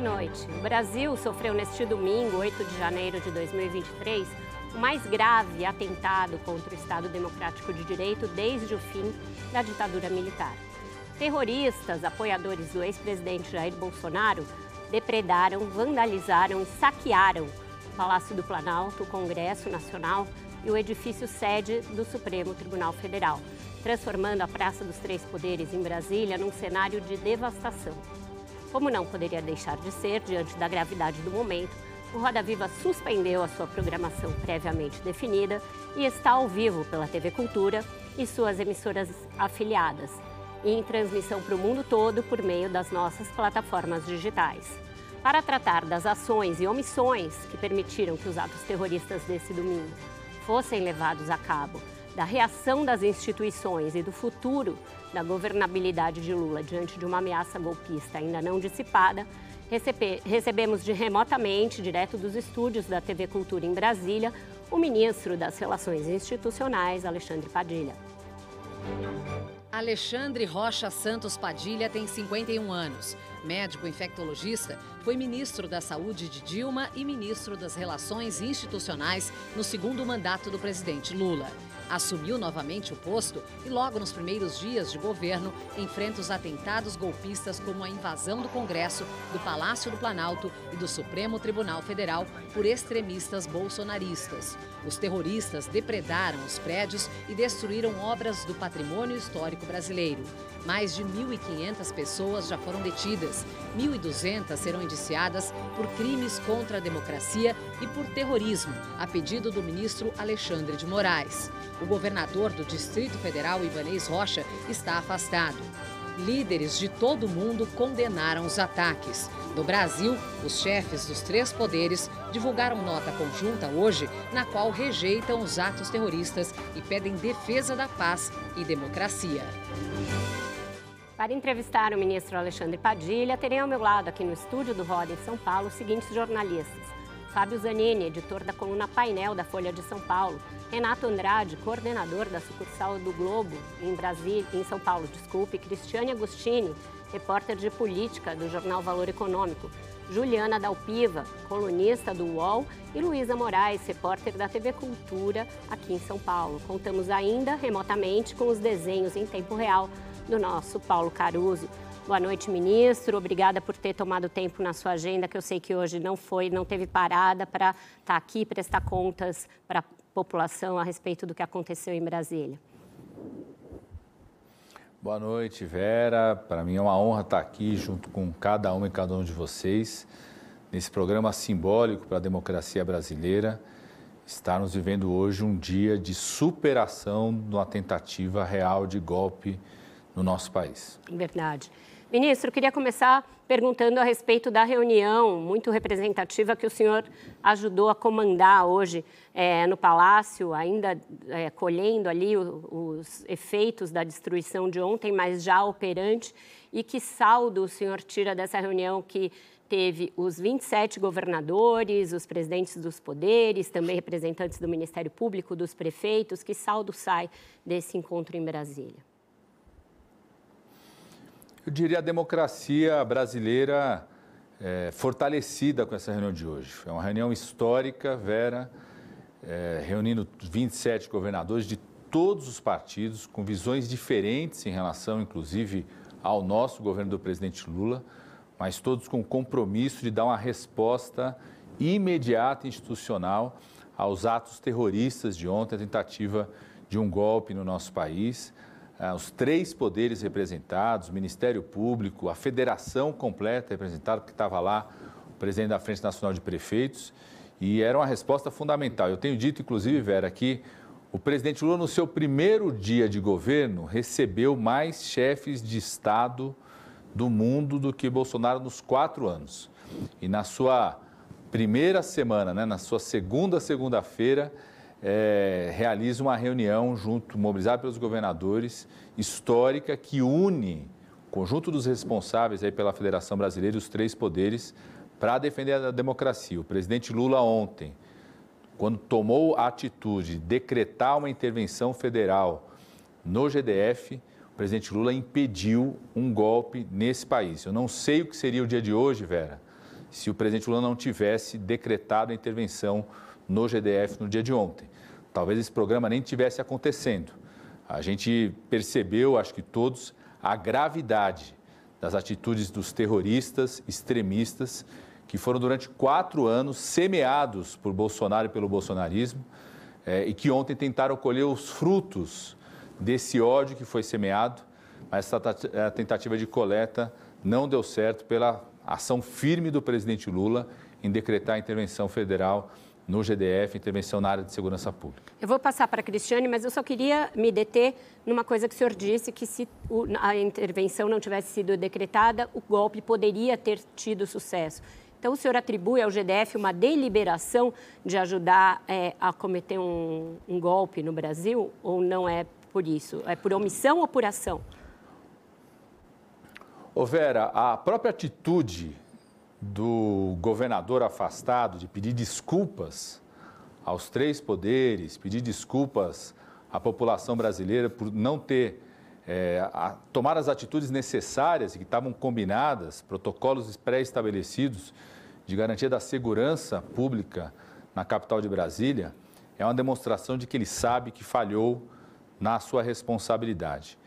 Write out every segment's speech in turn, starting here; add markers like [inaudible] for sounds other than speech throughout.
Boa noite. O Brasil sofreu neste domingo, 8 de janeiro de 2023, o mais grave atentado contra o Estado Democrático de Direito desde o fim da ditadura militar. Terroristas, apoiadores do ex-presidente Jair Bolsonaro, depredaram, vandalizaram e saquearam o Palácio do Planalto, o Congresso Nacional e o edifício sede do Supremo Tribunal Federal, transformando a Praça dos Três Poderes em Brasília num cenário de devastação. Como não poderia deixar de ser, diante da gravidade do momento, o Roda Viva suspendeu a sua programação previamente definida e está ao vivo pela TV Cultura e suas emissoras afiliadas, e em transmissão para o mundo todo por meio das nossas plataformas digitais. Para tratar das ações e omissões que permitiram que os atos terroristas desse domingo fossem levados a cabo da reação das instituições e do futuro da governabilidade de Lula diante de uma ameaça golpista ainda não dissipada, recebe, recebemos de remotamente, direto dos estúdios da TV Cultura em Brasília, o ministro das Relações Institucionais, Alexandre Padilha. Alexandre Rocha Santos Padilha tem 51 anos. Médico infectologista, foi ministro da Saúde de Dilma e ministro das Relações Institucionais no segundo mandato do presidente Lula assumiu novamente o posto e, logo nos primeiros dias de governo, enfrenta os atentados golpistas como a invasão do Congresso, do Palácio do Planalto e do Supremo Tribunal Federal por extremistas bolsonaristas. Os terroristas depredaram os prédios e destruíram obras do patrimônio histórico brasileiro. Mais de 1.500 pessoas já foram detidas, 1.200 serão indiciadas por crimes contra a democracia e por terrorismo, a pedido do ministro Alexandre de Moraes. O governador do Distrito Federal, Ivanês Rocha, está afastado. Líderes de todo o mundo condenaram os ataques. No Brasil, os chefes dos três poderes divulgaram nota conjunta hoje, na qual rejeitam os atos terroristas e pedem defesa da paz e democracia. Para entrevistar o ministro Alexandre Padilha, terei ao meu lado aqui no estúdio do Roda em São Paulo os seguintes jornalistas. Fábio Zanini, editor da coluna Painel da Folha de São Paulo, Renato Andrade, coordenador da sucursal do Globo em em São Paulo, desculpe, Cristiane Agostini, repórter de política do jornal Valor Econômico, Juliana Dalpiva, colunista do UOL, e Luísa Moraes, repórter da TV Cultura aqui em São Paulo. Contamos ainda remotamente com os desenhos em tempo real do nosso Paulo Caruso. Boa noite, ministro. Obrigada por ter tomado tempo na sua agenda, que eu sei que hoje não foi, não teve parada para estar tá aqui prestar contas para a população a respeito do que aconteceu em Brasília. Boa noite, Vera. Para mim é uma honra estar aqui junto com cada um e cada um de vocês nesse programa simbólico para a democracia brasileira. Estarmos vivendo hoje um dia de superação de uma tentativa real de golpe no nosso país. Verdade. Ministro, queria começar perguntando a respeito da reunião muito representativa que o senhor ajudou a comandar hoje é, no Palácio, ainda é, colhendo ali o, os efeitos da destruição de ontem, mas já operante. E que saldo o senhor tira dessa reunião que teve os 27 governadores, os presidentes dos poderes, também representantes do Ministério Público, dos prefeitos? Que saldo sai desse encontro em Brasília? Eu diria a democracia brasileira é, fortalecida com essa reunião de hoje. É uma reunião histórica, Vera, é, reunindo 27 governadores de todos os partidos, com visões diferentes em relação, inclusive, ao nosso governo do presidente Lula, mas todos com o compromisso de dar uma resposta imediata e institucional aos atos terroristas de ontem, a tentativa de um golpe no nosso país. Ah, os três poderes representados, o Ministério Público, a federação completa representada, porque estava lá o presidente da Frente Nacional de Prefeitos, e era uma resposta fundamental. Eu tenho dito, inclusive, Vera, que o presidente Lula, no seu primeiro dia de governo, recebeu mais chefes de Estado do mundo do que Bolsonaro nos quatro anos. E na sua primeira semana, né, na sua segunda segunda-feira, é, realiza uma reunião junto, mobilizada pelos governadores, histórica, que une o conjunto dos responsáveis aí pela Federação Brasileira e os três poderes para defender a democracia. O presidente Lula ontem, quando tomou a atitude de decretar uma intervenção federal no GDF, o presidente Lula impediu um golpe nesse país. Eu não sei o que seria o dia de hoje, Vera, se o presidente Lula não tivesse decretado a intervenção no GDF no dia de ontem. Talvez esse programa nem tivesse acontecendo. A gente percebeu, acho que todos, a gravidade das atitudes dos terroristas extremistas que foram durante quatro anos semeados por Bolsonaro e pelo bolsonarismo é, e que ontem tentaram colher os frutos desse ódio que foi semeado, mas essa eh, tentativa de coleta não deu certo pela ação firme do presidente Lula em decretar a intervenção federal no GDF, intervenção na área de segurança pública. Eu vou passar para a Cristiane, mas eu só queria me deter numa coisa que o senhor disse, que se a intervenção não tivesse sido decretada, o golpe poderia ter tido sucesso. Então, o senhor atribui ao GDF uma deliberação de ajudar é, a cometer um, um golpe no Brasil, ou não é por isso? É por omissão ou por ação? Ô Vera, a própria atitude do governador afastado de pedir desculpas aos três poderes, pedir desculpas à população brasileira por não ter é, a, tomar as atitudes necessárias que estavam combinadas, protocolos pré-estabelecidos de garantia da segurança pública na capital de Brasília, é uma demonstração de que ele sabe que falhou na sua responsabilidade.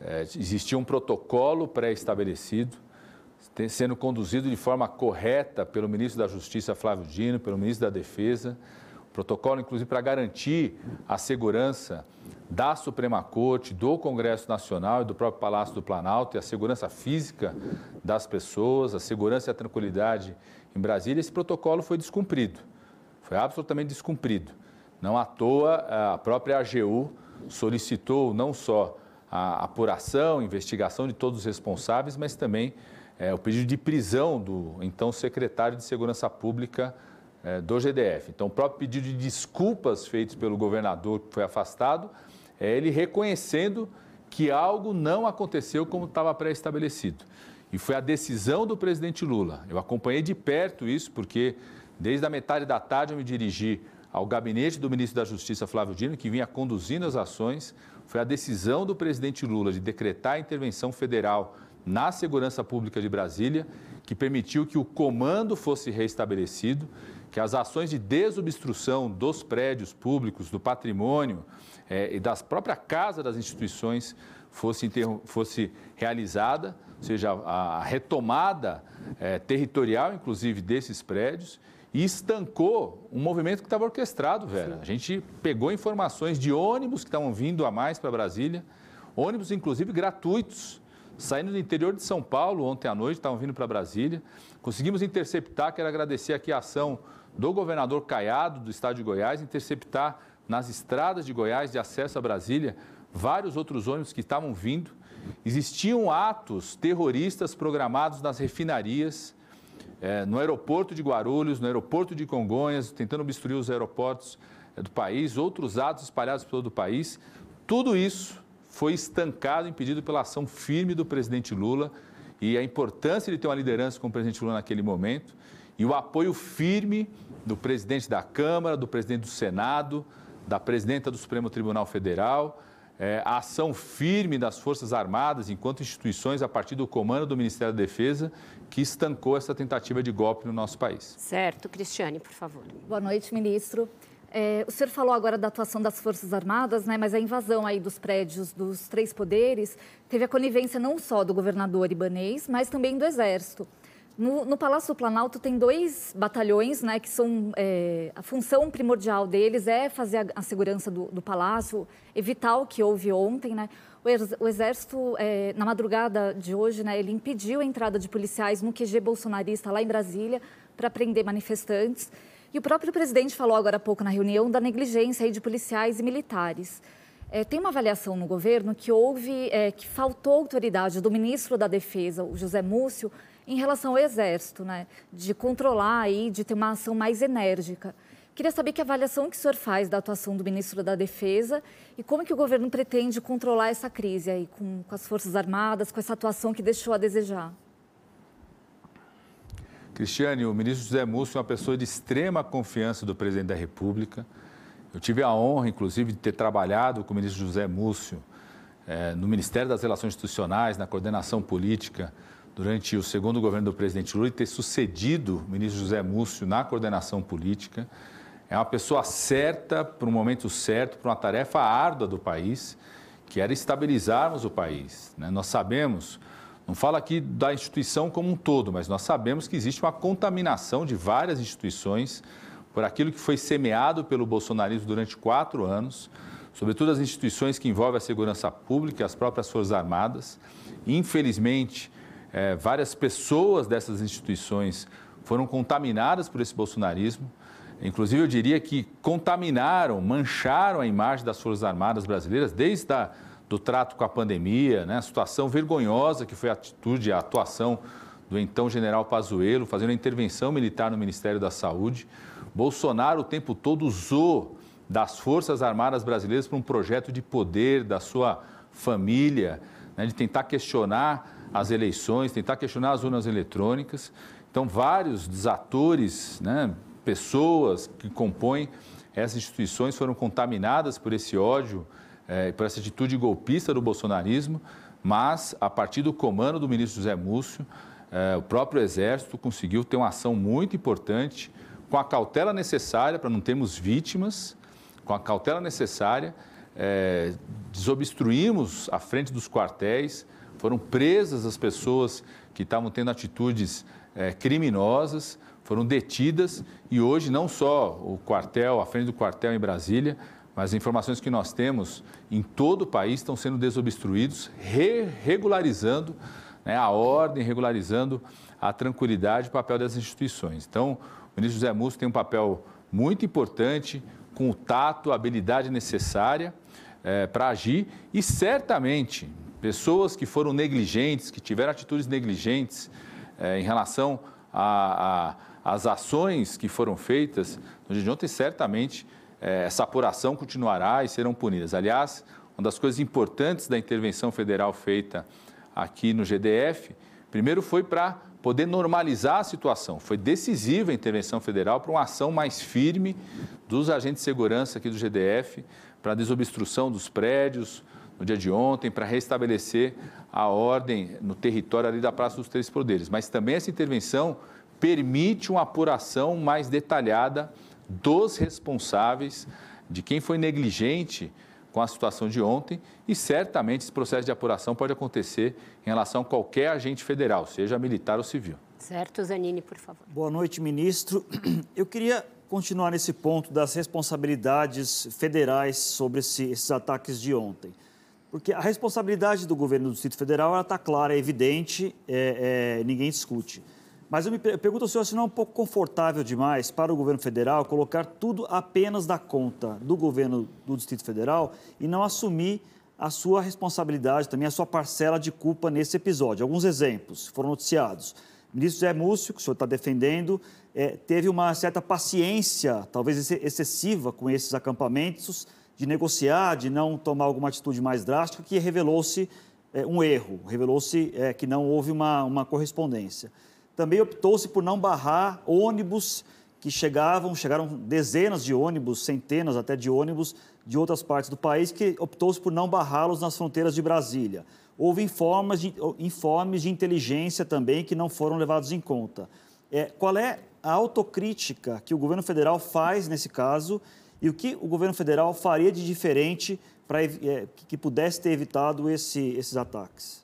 É, existia um protocolo pré-estabelecido, sendo conduzido de forma correta pelo ministro da Justiça, Flávio Dino, pelo ministro da Defesa, protocolo, inclusive, para garantir a segurança da Suprema Corte, do Congresso Nacional e do próprio Palácio do Planalto e a segurança física das pessoas, a segurança e a tranquilidade em Brasília. Esse protocolo foi descumprido, foi absolutamente descumprido. Não à toa, a própria AGU solicitou não só a apuração, investigação de todos os responsáveis, mas também é, o pedido de prisão do então secretário de Segurança Pública é, do GDF. Então, o próprio pedido de desculpas feitos pelo governador que foi afastado, é ele reconhecendo que algo não aconteceu como estava pré-estabelecido. E foi a decisão do presidente Lula. Eu acompanhei de perto isso, porque desde a metade da tarde eu me dirigi ao gabinete do ministro da Justiça, Flávio Dino, que vinha conduzindo as ações foi a decisão do presidente Lula de decretar a intervenção federal na segurança pública de Brasília, que permitiu que o comando fosse restabelecido, que as ações de desobstrução dos prédios públicos, do patrimônio eh, e das própria casa das instituições fosse, fosse realizada, ou seja, a, retomada eh, territorial, inclusive, desses prédios, e estancou um movimento que estava orquestrado, Vera. Sim. A gente pegou informações de ônibus que estavam vindo a mais para Brasília, ônibus inclusive gratuitos, saindo do interior de São Paulo ontem à noite, estavam vindo para Brasília. Conseguimos interceptar, quero agradecer aqui a ação do governador Caiado, do estado de Goiás, interceptar nas estradas de Goiás de acesso a Brasília vários outros ônibus que estavam vindo. Existiam atos terroristas programados nas refinarias, é, no aeroporto de Guarulhos, no aeroporto de Congonhas, tentando obstruir os aeroportos é, do país, outros atos espalhados por todo o país. Tudo isso foi estancado, impedido pela ação firme do presidente Lula e a importância de ter uma liderança com o presidente Lula naquele momento e o apoio firme do presidente da Câmara, do presidente do Senado, da presidenta do Supremo Tribunal Federal, é, a ação firme das Forças Armadas enquanto instituições a partir do comando do Ministério da Defesa que estancou essa tentativa de golpe no nosso país. Certo. Cristiane, por favor. Boa noite, ministro. É, o senhor falou agora da atuação das Forças Armadas, né, mas a invasão aí dos prédios dos três poderes teve a conivência não só do governador Ibanês, mas também do Exército. No, no, Palácio do Planalto tem dois batalhões, né, que são é, a função primordial deles é fazer a, a segurança do, do, palácio, evitar o que houve ontem, né. O, o Exército, é, na madrugada de hoje, né, ele impediu a entrada de policiais no QG bolsonarista lá em Brasília para prender manifestantes. E o próprio presidente falou agora há pouco na reunião da negligência de policiais e militares. É, tem uma avaliação no governo que houve, é, que faltou autoridade do ministro da Defesa, o José Múcio, em relação ao Exército, né? De controlar e de ter uma ação mais enérgica. Queria saber que avaliação que o senhor faz da atuação do ministro da Defesa e como que o governo pretende controlar essa crise aí com, com as Forças Armadas, com essa atuação que deixou a desejar. Cristiane, o ministro José Múcio é uma pessoa de extrema confiança do presidente da República. Eu tive a honra, inclusive, de ter trabalhado com o ministro José Múcio eh, no Ministério das Relações Institucionais, na coordenação política, durante o segundo governo do presidente Lula e ter sucedido o ministro José Múcio na coordenação política. É uma pessoa certa para o momento certo, para uma tarefa árdua do país, que era estabilizarmos o país. Né? Nós sabemos, não fala aqui da instituição como um todo, mas nós sabemos que existe uma contaminação de várias instituições por aquilo que foi semeado pelo bolsonarismo durante quatro anos, sobretudo as instituições que envolvem a segurança pública e as próprias Forças Armadas. Infelizmente, é, várias pessoas dessas instituições foram contaminadas por esse bolsonarismo. Inclusive, eu diria que contaminaram, mancharam a imagem das Forças Armadas brasileiras, desde a, do trato com a pandemia, né, a situação vergonhosa que foi a atitude, a atuação do então general Pazuello, fazendo a intervenção militar no Ministério da Saúde. Bolsonaro o tempo todo usou das Forças Armadas Brasileiras para um projeto de poder da sua família, né, de tentar questionar as eleições, tentar questionar as urnas eletrônicas. Então, vários dos atores, né, pessoas que compõem essas instituições foram contaminadas por esse ódio, eh, por essa atitude golpista do bolsonarismo, mas, a partir do comando do ministro José Múcio, eh, o próprio Exército conseguiu ter uma ação muito importante com a cautela necessária para não termos vítimas, com a cautela necessária, é, desobstruímos a frente dos quartéis, foram presas as pessoas que estavam tendo atitudes é, criminosas, foram detidas e hoje não só o quartel, a frente do quartel em Brasília, mas as informações que nós temos em todo o país estão sendo desobstruídos, re regularizando né, a ordem, regularizando a tranquilidade e o papel das instituições. Então, o ministro José Múcio tem um papel muito importante, com o tato, a habilidade necessária é, para agir e certamente pessoas que foram negligentes, que tiveram atitudes negligentes é, em relação às ações que foram feitas no dia de ontem, certamente essa apuração continuará e serão punidas. Aliás, uma das coisas importantes da intervenção federal feita aqui no GDF, primeiro foi para poder normalizar a situação. Foi decisiva a intervenção federal para uma ação mais firme dos agentes de segurança aqui do GDF, para a desobstrução dos prédios no dia de ontem, para restabelecer a ordem no território ali da Praça dos Três Poderes. Mas também essa intervenção permite uma apuração mais detalhada dos responsáveis, de quem foi negligente com a situação de ontem e certamente esse processo de apuração pode acontecer em relação a qualquer agente federal, seja militar ou civil. Certo, Zanini, por favor. Boa noite, ministro. [clears throat] Eu queria continuar nesse ponto das responsabilidades federais sobre esse, esses ataques de ontem. Porque a responsabilidade do governo do Distrito Federal está clara, é evidente, é, é, ninguém discute. Mas eu me pergunto ao senhor se não é um pouco confortável demais para o governo federal colocar tudo apenas da conta do governo do Distrito Federal e não assumir a sua responsabilidade, também a sua parcela de culpa nesse episódio. Alguns exemplos foram noticiados. O ministro Zé Múcio, que o senhor está defendendo, é, teve uma certa paciência, talvez excessiva, com esses acampamentos, de negociar, de não tomar alguma atitude mais drástica, que revelou-se é, um erro, revelou-se é, que não houve uma, uma correspondência. Também optou-se por não barrar ônibus que chegavam, chegaram dezenas de ônibus, centenas até de ônibus de outras partes do país, que optou-se por não barrá-los nas fronteiras de Brasília. Houve informes de, informes de inteligência também que não foram levados em conta. É, qual é a autocrítica que o governo federal faz nesse caso e o que o governo federal faria de diferente para é, que pudesse ter evitado esse, esses ataques?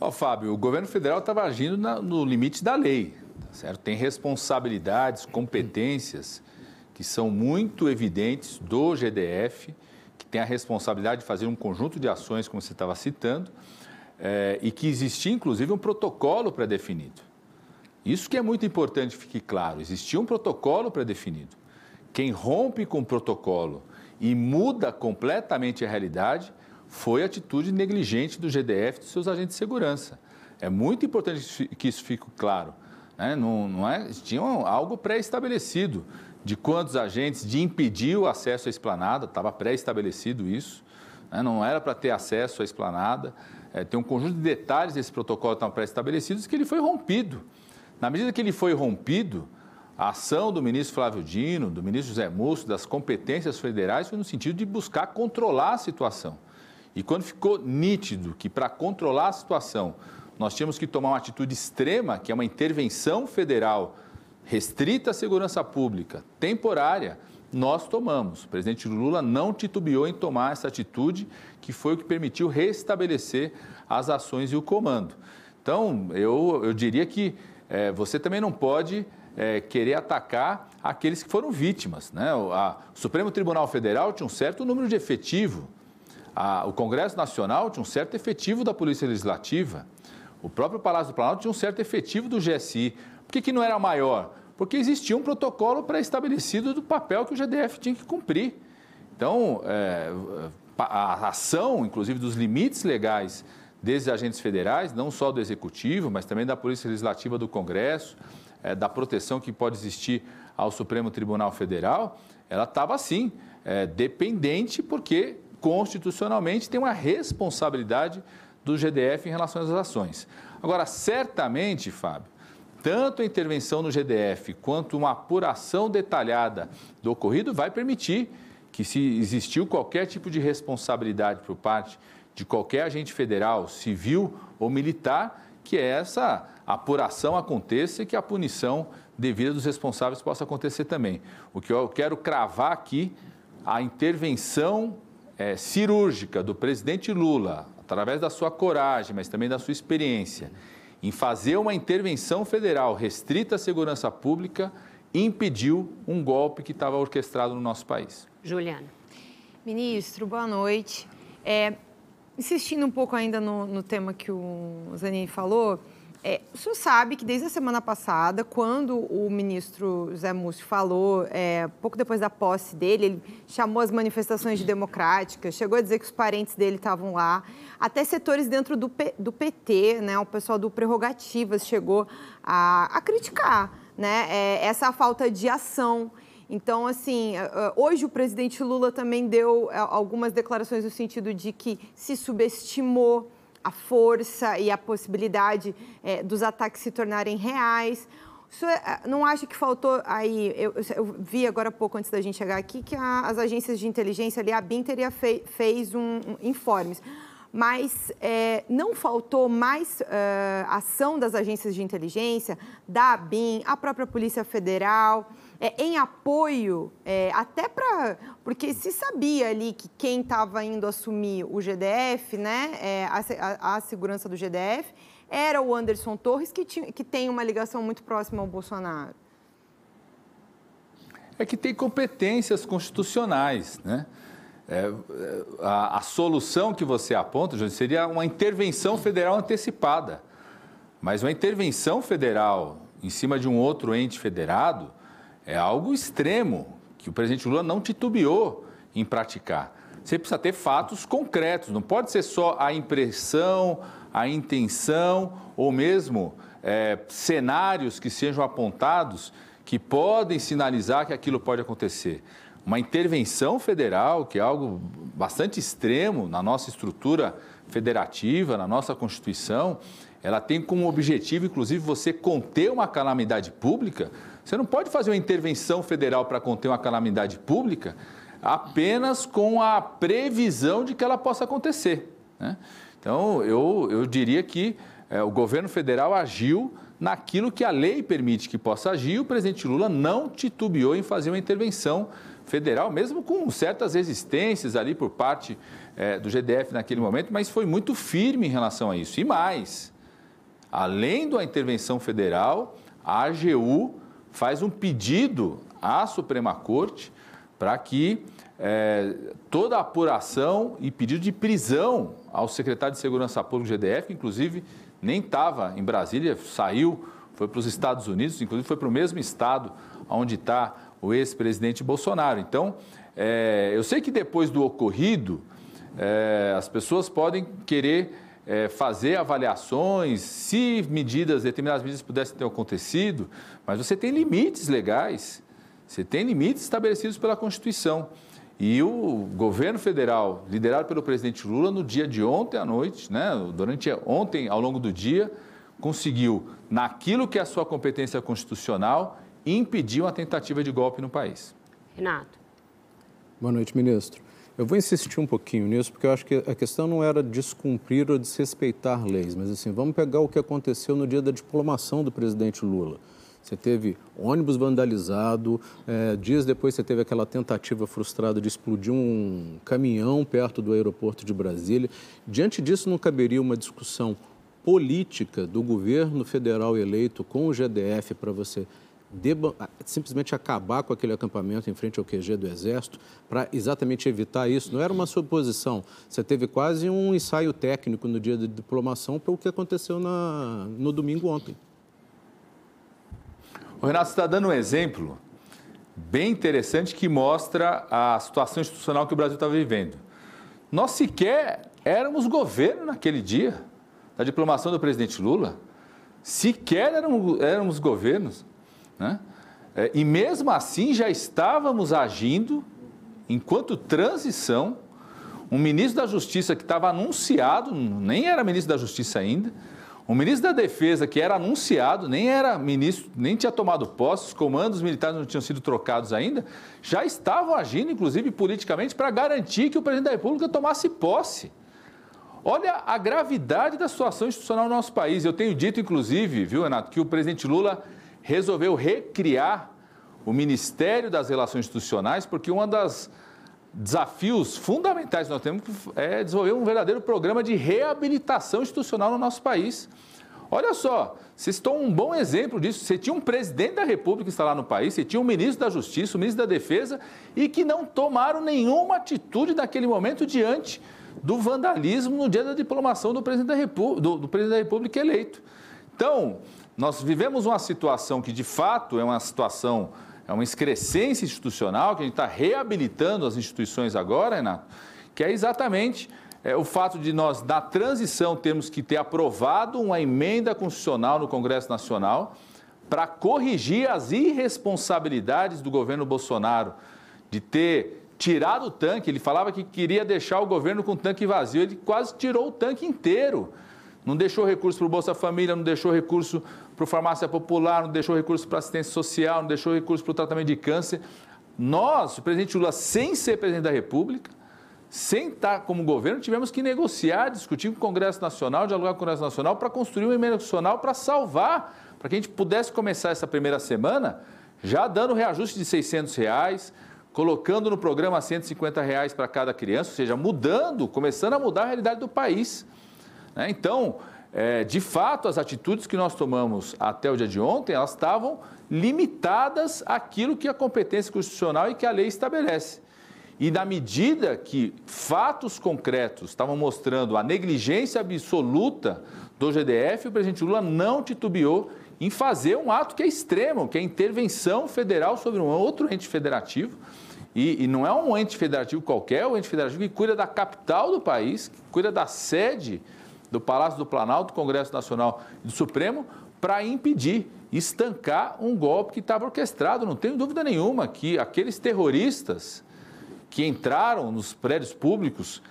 Ó, Fábio, o governo federal estava agindo na, no limite da lei, tá certo? Tem responsabilidades, competências que são muito evidentes do GDF, que tem a responsabilidade de fazer um conjunto de ações, como você estava citando, é, e que existia, inclusive, um protocolo pré-definido. Isso que é muito importante fique claro, existia um protocolo pré-definido. Quem rompe com o protocolo e muda completamente a realidade foi a atitude negligente do GDF e dos seus agentes de segurança. É muito importante que isso fique claro. Né? Não, não é, tinha algo pré-estabelecido de quantos agentes, de impedir o acesso à esplanada, estava pré-estabelecido isso. Né? Não era para ter acesso à esplanada. É, tem um conjunto de detalhes desse protocolo que pré-estabelecidos que ele foi rompido. Na medida que ele foi rompido, a ação do ministro Flávio Dino, do ministro José Múcio, das competências federais foi no sentido de buscar controlar a situação. E quando ficou nítido que para controlar a situação nós tínhamos que tomar uma atitude extrema, que é uma intervenção federal restrita à segurança pública, temporária, nós tomamos. O presidente Lula não titubeou em tomar essa atitude, que foi o que permitiu restabelecer as ações e o comando. Então, eu, eu diria que é, você também não pode é, querer atacar aqueles que foram vítimas. Né? O, a, o Supremo Tribunal Federal tinha um certo número de efetivo, a, o Congresso Nacional tinha um certo efetivo da Polícia Legislativa, o próprio Palácio do Planalto tinha um certo efetivo do GSI. Por que, que não era maior? Porque existia um protocolo pré-estabelecido do papel que o GDF tinha que cumprir. Então, é, a ação, inclusive, dos limites legais desses agentes federais, não só do Executivo, mas também da Polícia Legislativa do Congresso, é, da proteção que pode existir ao Supremo Tribunal Federal, ela estava assim, é, dependente, porque constitucionalmente tem uma responsabilidade do GDF em relação às ações. Agora, certamente, Fábio, tanto a intervenção no GDF quanto uma apuração detalhada do ocorrido vai permitir que, se existiu qualquer tipo de responsabilidade por parte de qualquer agente federal, civil ou militar, que essa apuração aconteça e que a punição devida dos responsáveis possa acontecer também. O que eu quero cravar aqui, a intervenção é, cirúrgica do presidente Lula, através da sua coragem, mas também da sua experiência, em fazer uma intervenção federal restrita à segurança pública, impediu um golpe que estava orquestrado no nosso país. Juliana. Ministro, boa noite. É, insistindo um pouco ainda no, no tema que o Zanini falou, é, o senhor sabe que desde a semana passada, quando o ministro Zé Múcio falou, é, pouco depois da posse dele, ele chamou as manifestações de democráticas, chegou a dizer que os parentes dele estavam lá, até setores dentro do, P, do PT, né, o pessoal do Prerrogativas chegou a, a criticar né, é, essa falta de ação. Então, assim, hoje o presidente Lula também deu é, algumas declarações no sentido de que se subestimou a força e a possibilidade é, dos ataques se tornarem reais. É, não acha que faltou aí? Eu, eu, vi agora há pouco antes da gente chegar aqui que a, as agências de inteligência ali, a BIM teria fe, fez um, um, informes. Mas é, não faltou mais uh, ação das agências de inteligência, da BIM, a própria Polícia Federal é, em apoio, é, até para. Porque se sabia ali que quem estava indo assumir o GDF, né, é, a, a, segurança do GDF, era o Anderson Torres, que, tinha, que tem uma ligação muito próxima ao Bolsonaro. É que tem competências constitucionais, né? É, a, a, solução que você aponta, seria uma intervenção federal antecipada. Mas uma intervenção federal em cima de um outro ente federado, é algo extremo que o presidente Lula não titubeou em praticar. Você precisa ter fatos concretos, não pode ser só a impressão, a intenção ou mesmo é, cenários que sejam apontados que podem sinalizar que aquilo pode acontecer. Uma intervenção federal, que é algo bastante extremo na nossa estrutura federativa, na nossa Constituição, ela tem como objetivo, inclusive, você conter uma calamidade pública você não pode fazer uma intervenção federal para conter uma calamidade pública apenas com a previsão de que ela possa acontecer. Né? Então, eu, eu diria que é, o governo federal agiu naquilo que a lei permite que possa agir, o presidente Lula não titubeou em fazer uma intervenção federal, mesmo com certas resistências ali por parte é, do GDF naquele momento, mas foi muito firme em relação a isso. E mais, além da intervenção federal, a AGU faz um pedido à Suprema Corte para que é, toda a apuração e pedido de prisão ao secretário de Segurança Pública do GDF, inclusive nem estava em Brasília, saiu, foi para os Estados Unidos, inclusive foi para o mesmo estado onde está o ex-presidente Bolsonaro. Então, É, eu sei que depois do ocorrido, é, as pessoas podem querer é, fazer avaliações, se medidas, determinadas medidas pudessem ter acontecido, mas você tem limites legais, você tem limites estabelecidos pela Constituição. E o governo federal, liderado pelo presidente Lula, no dia de ontem à noite, né, durante ontem, ao longo do dia, conseguiu, naquilo que é a sua competência constitucional, impedir uma tentativa de golpe no país. Renato. Boa noite, ministro. Eu vou insistir um pouquinho nisso, porque eu acho que a questão não era descumprir ou desrespeitar leis, mas assim, vamos pegar o que aconteceu no dia da diplomação do presidente Lula. Você teve ônibus vandalizado, é, dias depois você teve aquela tentativa frustrada de explodir um caminhão perto do aeroporto de Brasília. Diante disso, não caberia uma discussão política do governo federal eleito com o GDF para você simplesmente acabar com aquele acampamento em frente ao QG do Exército para exatamente evitar isso. Não era uma suposição. Você teve quase um ensaio técnico no dia da diplomação para o que aconteceu na, no domingo ontem. O Renato está dando um exemplo bem interessante que mostra a situação institucional que o Brasil está vivendo. Nós sequer éramos governo naquele dia da diplomação do presidente Lula. Sequer éramos governos. Né? É, e mesmo assim já estávamos agindo, enquanto transição, um ministro da Justiça que estava anunciado, nem era ministro da Justiça ainda, um ministro da Defesa que era anunciado, nem era ministro, nem tinha tomado posse, os comandos militares não tinham sido trocados ainda, já estavam agindo, inclusive politicamente, para garantir que o presidente da República tomasse posse. Olha a gravidade da situação institucional no nosso país. Eu tenho dito, inclusive, viu, Renato, que o presidente Lula resolveu recriar o Ministério das Relações Institucionais, porque um dos desafios fundamentais que nós temos é desenvolver um verdadeiro programa de reabilitação institucional no nosso país. Olha só, vocês estão um bom exemplo disso. Você tinha um presidente da República lá no país, você tinha um ministro da Justiça, um ministro da Defesa, e que não tomaram nenhuma atitude naquele momento diante do vandalismo no dia da diplomação do presidente da do, do presidente da República eleito. Então, nós vivemos uma situação que, de fato, é uma situação, é uma excrescência institucional, que a gente está reabilitando as instituições agora, Renato, que é exatamente é, o fato de nós, na transição, termos que ter aprovado uma emenda constitucional no Congresso Nacional para corrigir as irresponsabilidades do governo Bolsonaro de ter tirado o tanque. Ele falava que queria deixar o governo com o tanque vazio, ele quase tirou o tanque inteiro. Não deixou recurso para o Bolsa Família, não deixou recurso para o farmácia popular, não deixou recurso para assistência social, não deixou recurso para o tratamento de câncer. Nós, o presidente Lula, sem ser presidente da República, sem estar como governo, tivemos que negociar, discutir com o Congresso Nacional, dialogar com o Congresso Nacional para construir uma emenda constitucional para salvar, para que a gente pudesse começar essa primeira semana já dando reajuste de 600 reais, colocando no programa 150 reais para cada criança, ou seja, mudando, começando a mudar a realidade do país. Né? Então, é, de fato, as atitudes que nós tomamos até o dia de ontem, elas estavam limitadas àquilo que a competência constitucional e que a lei estabelece. E na medida que fatos concretos estavam mostrando a negligência absoluta do GDF, o presidente Lula não titubeou em fazer um ato que é extremo, que é a intervenção federal sobre um outro ente federativo. E, e não é um ente federativo qualquer, é um ente federativo que cuida da capital do país, que cuida da sede do Palácio do Planalto, do Congresso Nacional e do Supremo para impedir, estancar um golpe que estava orquestrado. Não tenho dúvida nenhuma que aqueles terroristas que entraram nos prédios públicos,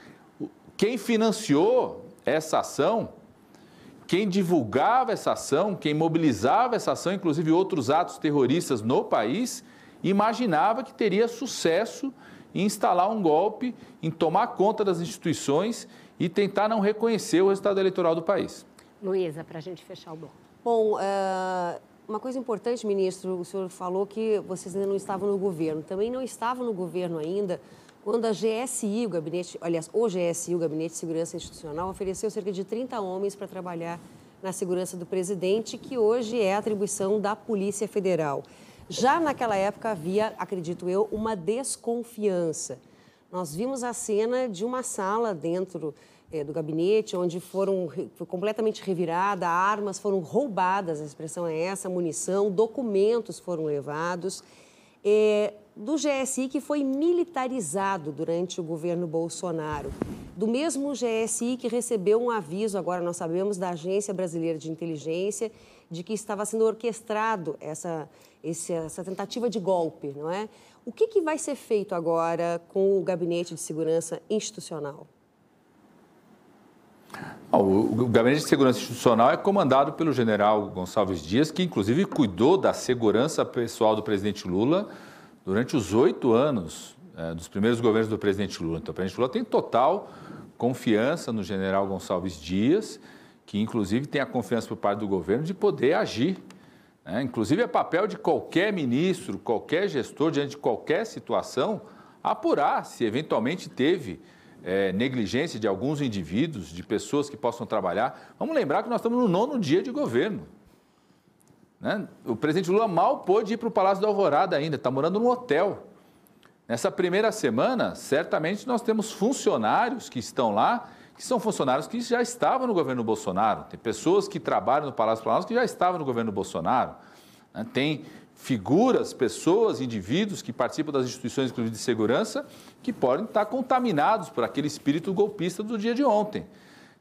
quem financiou essa ação, quem divulgava essa ação, quem mobilizava essa ação, inclusive outros atos terroristas no país, imaginava que teria sucesso em instalar um golpe, em tomar conta das instituições e tentar não reconhecer o resultado eleitoral do país. Luísa, para a gente fechar o bloco. Bom, uh, uma coisa importante, ministro, o senhor falou que vocês ainda não estavam no governo. Também não estavam no governo ainda quando a GSI, o gabinete, aliás, o GSI, o Gabinete de Segurança Institucional, ofereceu cerca de 30 homens para trabalhar na segurança do presidente, que hoje é atribuição da Polícia Federal. Já naquela época havia, acredito eu, uma desconfiança nós vimos a cena de uma sala dentro é, do gabinete, onde foram foi completamente revirada, armas foram roubadas, a expressão é essa, munição, documentos foram levados. É, do GSI que foi militarizado durante o governo Bolsonaro. Do mesmo GSI que recebeu um aviso, agora nós sabemos, da Agência Brasileira de Inteligência, de que estava sendo orquestrado essa, essa tentativa de golpe, não é? O que, que vai ser feito agora com o Gabinete de Segurança Institucional? O Gabinete de Segurança Institucional é comandado pelo general Gonçalves Dias, que inclusive cuidou da segurança pessoal do presidente Lula durante os oito anos é, dos primeiros governos do presidente Lula. Então, o presidente Lula tem total confiança no general Gonçalves Dias, que inclusive tem a confiança por parte do governo de poder agir. Né? Inclusive, é papel de qualquer ministro, qualquer gestor, diante de qualquer situação, apurar se eventualmente teve é, negligência de alguns indivíduos, de pessoas que possam trabalhar. Vamos lembrar que nós estamos no nono dia de governo. Né? O presidente Lula mal pôde ir para o Palácio da Alvorada ainda, está morando num hotel. Nessa primeira semana, certamente nós temos funcionários que estão lá, que são funcionários que já estavam no governo Bolsonaro. Tem pessoas que trabalham no Palácio Planalto que já estavam no governo Bolsonaro. Né? Tem figuras, pessoas, indivíduos que participam das instituições inclusive de segurança que podem estar contaminados por aquele espírito golpista do dia de ontem.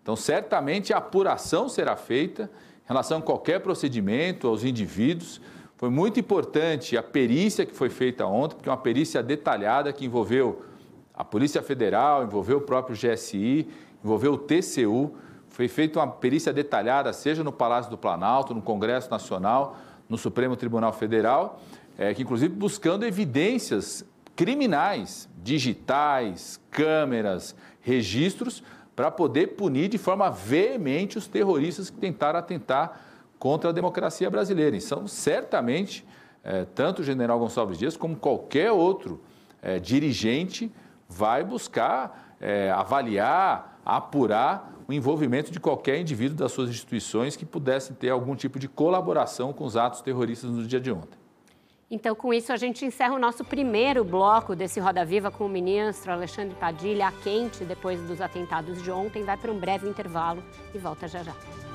Então, certamente a apuração será feita em relação a qualquer procedimento, aos indivíduos. Foi muito importante a perícia que foi feita ontem, porque é uma perícia detalhada que envolveu a Polícia Federal, envolveu o próprio GSI, envolveu o TCU. Foi feita uma perícia detalhada, seja no Palácio do Planalto, no Congresso Nacional, no Supremo Tribunal Federal, é, que inclusive buscando evidências criminais, digitais, câmeras, registros, para poder punir de forma veemente os terroristas que tentaram atentar contra a democracia brasileira. E são certamente, é, tanto o general Gonçalves Dias como qualquer outro é, dirigente vai buscar avaliar, apurar o envolvimento de qualquer indivíduo das suas instituições que pudessem ter algum tipo de colaboração com os atos terroristas no dia de ontem. Então, com isso, a gente encerra o nosso primeiro bloco desse Roda Viva com o ministro Alexandre Padilha, a quente, depois dos atentados de ontem. Vai para um breve intervalo e volta já já.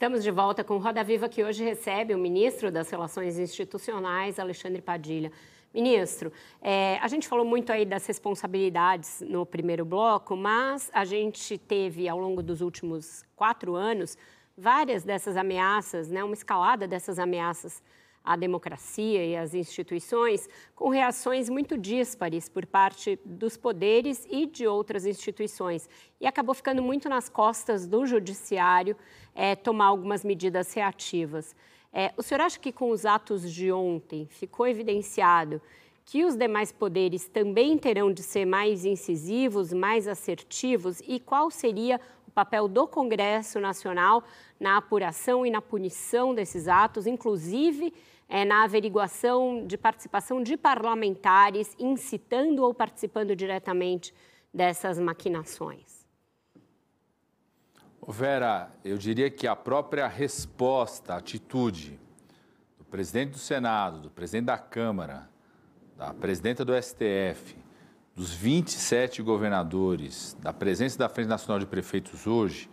Estamos de volta com Roda Viva, que hoje recebe o ministro das Relações Institucionais, Alexandre Padilha. Ministro, é, a gente falou muito aí das responsabilidades no primeiro bloco, mas a gente teve, ao longo dos últimos quatro anos, várias dessas ameaças, né, uma escalada dessas ameaças à democracia e às instituições, com reações muito díspares por parte dos poderes e de outras instituições. E acabou ficando muito nas costas do judiciário é, tomar algumas medidas reativas. É, o senhor acha que com os atos de ontem ficou evidenciado que os demais poderes também terão de ser mais incisivos, mais assertivos? E qual seria o papel do Congresso Nacional na apuração e na punição desses atos, inclusive é, na averiguação de participação de parlamentares incitando ou participando diretamente dessas maquinações? Vera, eu diria que a própria resposta, a atitude do presidente do Senado, do presidente da Câmara, da presidenta do STF, dos 27 governadores, da presença da Frente Nacional de Prefeitos hoje,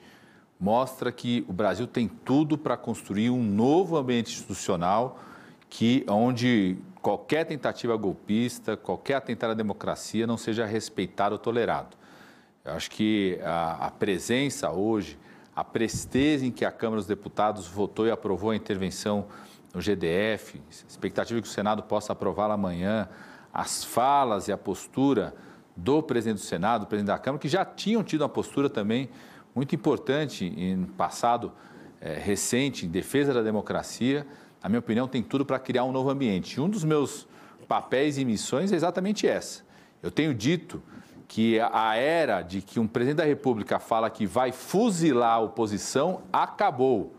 mostra que o Brasil tem tudo para construir um novo ambiente institucional que onde qualquer tentativa golpista, qualquer atentado à democracia não seja respeitado ou tolerado. Eu acho que a, a presença hoje, a presteza em que a Câmara dos Deputados votou e aprovou a intervenção no GDF, expectativa que o Senado possa aprová-la amanhã, as falas e a postura do presidente do Senado, do presidente da Câmara, que já tinham tido uma postura também muito importante no passado é, recente em defesa da democracia, na minha opinião, tem tudo para criar um novo ambiente. Um dos meus papéis e missões é exatamente essa. Eu tenho dito que a era de que um presidente da República fala que vai fuzilar a oposição acabou.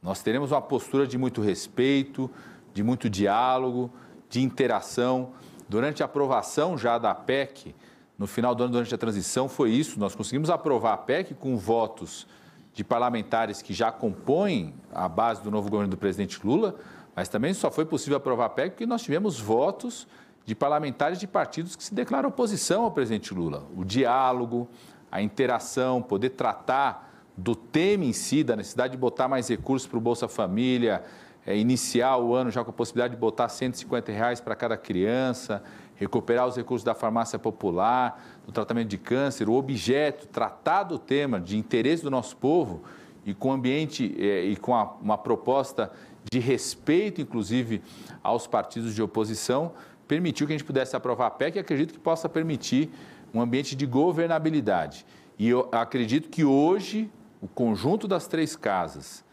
Nós teremos uma postura de muito respeito, de muito diálogo, de interação. Durante a aprovação já da PEC, no final do ano, durante a transição, foi isso. Nós conseguimos aprovar a PEC com votos de parlamentares que já compõem a base do novo governo do presidente Lula, mas também só foi possível aprovar a PEC porque nós tivemos votos de parlamentares de partidos que se declaram oposição ao presidente Lula. O diálogo, a interação, poder tratar do tema em si, da necessidade de botar mais recursos para o Bolsa Família, é, iniciar o ano já com a possibilidade de botar 150 reais para cada criança, recuperar os recursos da farmácia popular, do tratamento de câncer, o objeto, tratar do tema de interesse do nosso povo e com ambiente é, e com a, uma proposta de respeito, inclusive, aos partidos de oposição, permitiu que a gente pudesse aprovar a PEC e acredito que possa permitir um ambiente de governabilidade. E eu acredito que hoje o conjunto das três casas,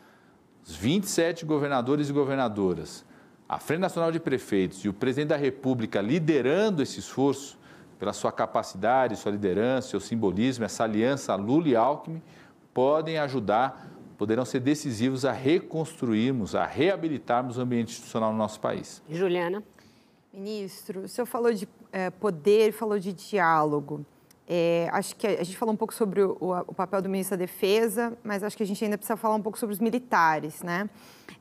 os 27 governadores e governadoras, a Frente Nacional de Prefeitos e o presidente da República liderando esse esforço, pela sua capacidade, sua liderança, seu simbolismo, essa aliança Lula e Alckmin, podem ajudar, poderão ser decisivos a reconstruirmos, a reabilitarmos o ambiente institucional no nosso país. Juliana. Ministro, o senhor falou de é, poder, falou de diálogo. É, acho que a gente falou um pouco sobre o, o, papel do ministro da Defesa, mas acho que a gente ainda precisa falar um pouco sobre os militares, né?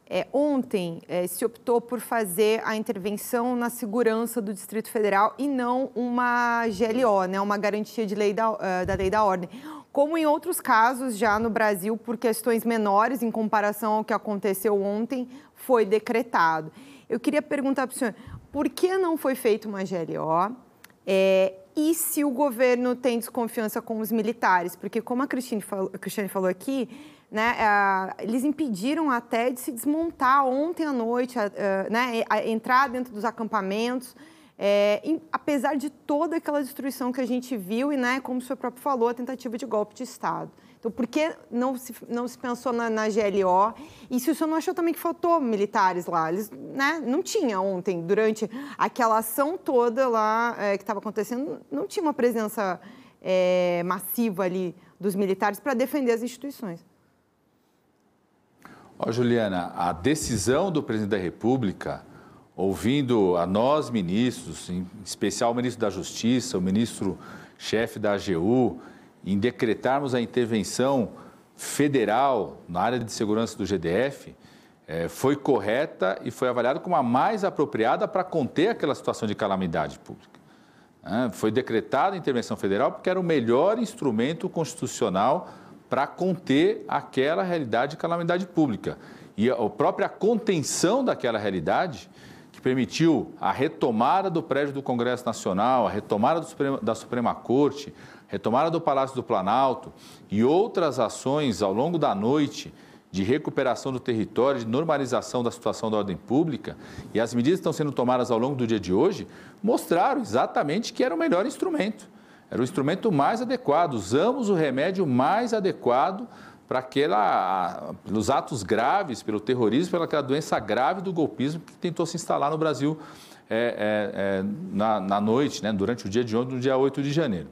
É, ontem é, se optou por fazer a intervenção na segurança do Distrito Federal e não uma GLO, né, uma garantia de lei da, uh, da lei da ordem. Como em outros casos já no Brasil, por questões menores em comparação ao que aconteceu ontem, foi decretado. Eu queria perguntar para o senhor, por que não foi feita uma GLO? É, e se o governo tem desconfiança com os militares? Porque, como a Cristiane falou, a falou aqui, né, eles impediram até de se desmontar ontem à noite, né, entrar dentro dos acampamentos, é, em, apesar de toda aquela destruição que a gente viu e, né, como o senhor próprio falou, a tentativa de golpe de Estado. Então, por que não se, não se pensou na, na GLO? E se o senhor não achou também que faltou militares lá? Eles né, não tinha ontem, durante aquela ação toda lá é, que estava acontecendo, não tinha uma presença é, massiva ali dos militares para defender as instituições. Ó, Juliana, a decisão do presidente da República, ouvindo a nós ministros, em especial o ministro da Justiça, o ministro-chefe da AGU, em decretarmos a intervenção federal na área de segurança do GDF é, foi correta e foi avaliada como a mais apropriada para conter aquela situação de calamidade pública. É, foi decretada a intervenção federal porque era o melhor instrumento constitucional para conter aquela realidade de calamidade pública. E a própria contenção daquela realidade, que permitiu a retomada do prédio do Congresso Nacional, a retomada Suprema, da Suprema Corte, retomada do Palácio do Planalto e outras ações ao longo da noite de recuperação do território, de normalização da situação da ordem pública, e as medidas que estão sendo tomadas ao longo do dia de hoje, mostraram exatamente que era o melhor instrumento. Era o instrumento mais adequado. Usamos o remédio mais adequado para aquela, pelos atos graves, pelo terrorismo, pela aquela doença grave do golpismo que tentou se instalar no Brasil é, é, é, na, na, noite, né, durante o dia de ontem, no dia 8 de janeiro.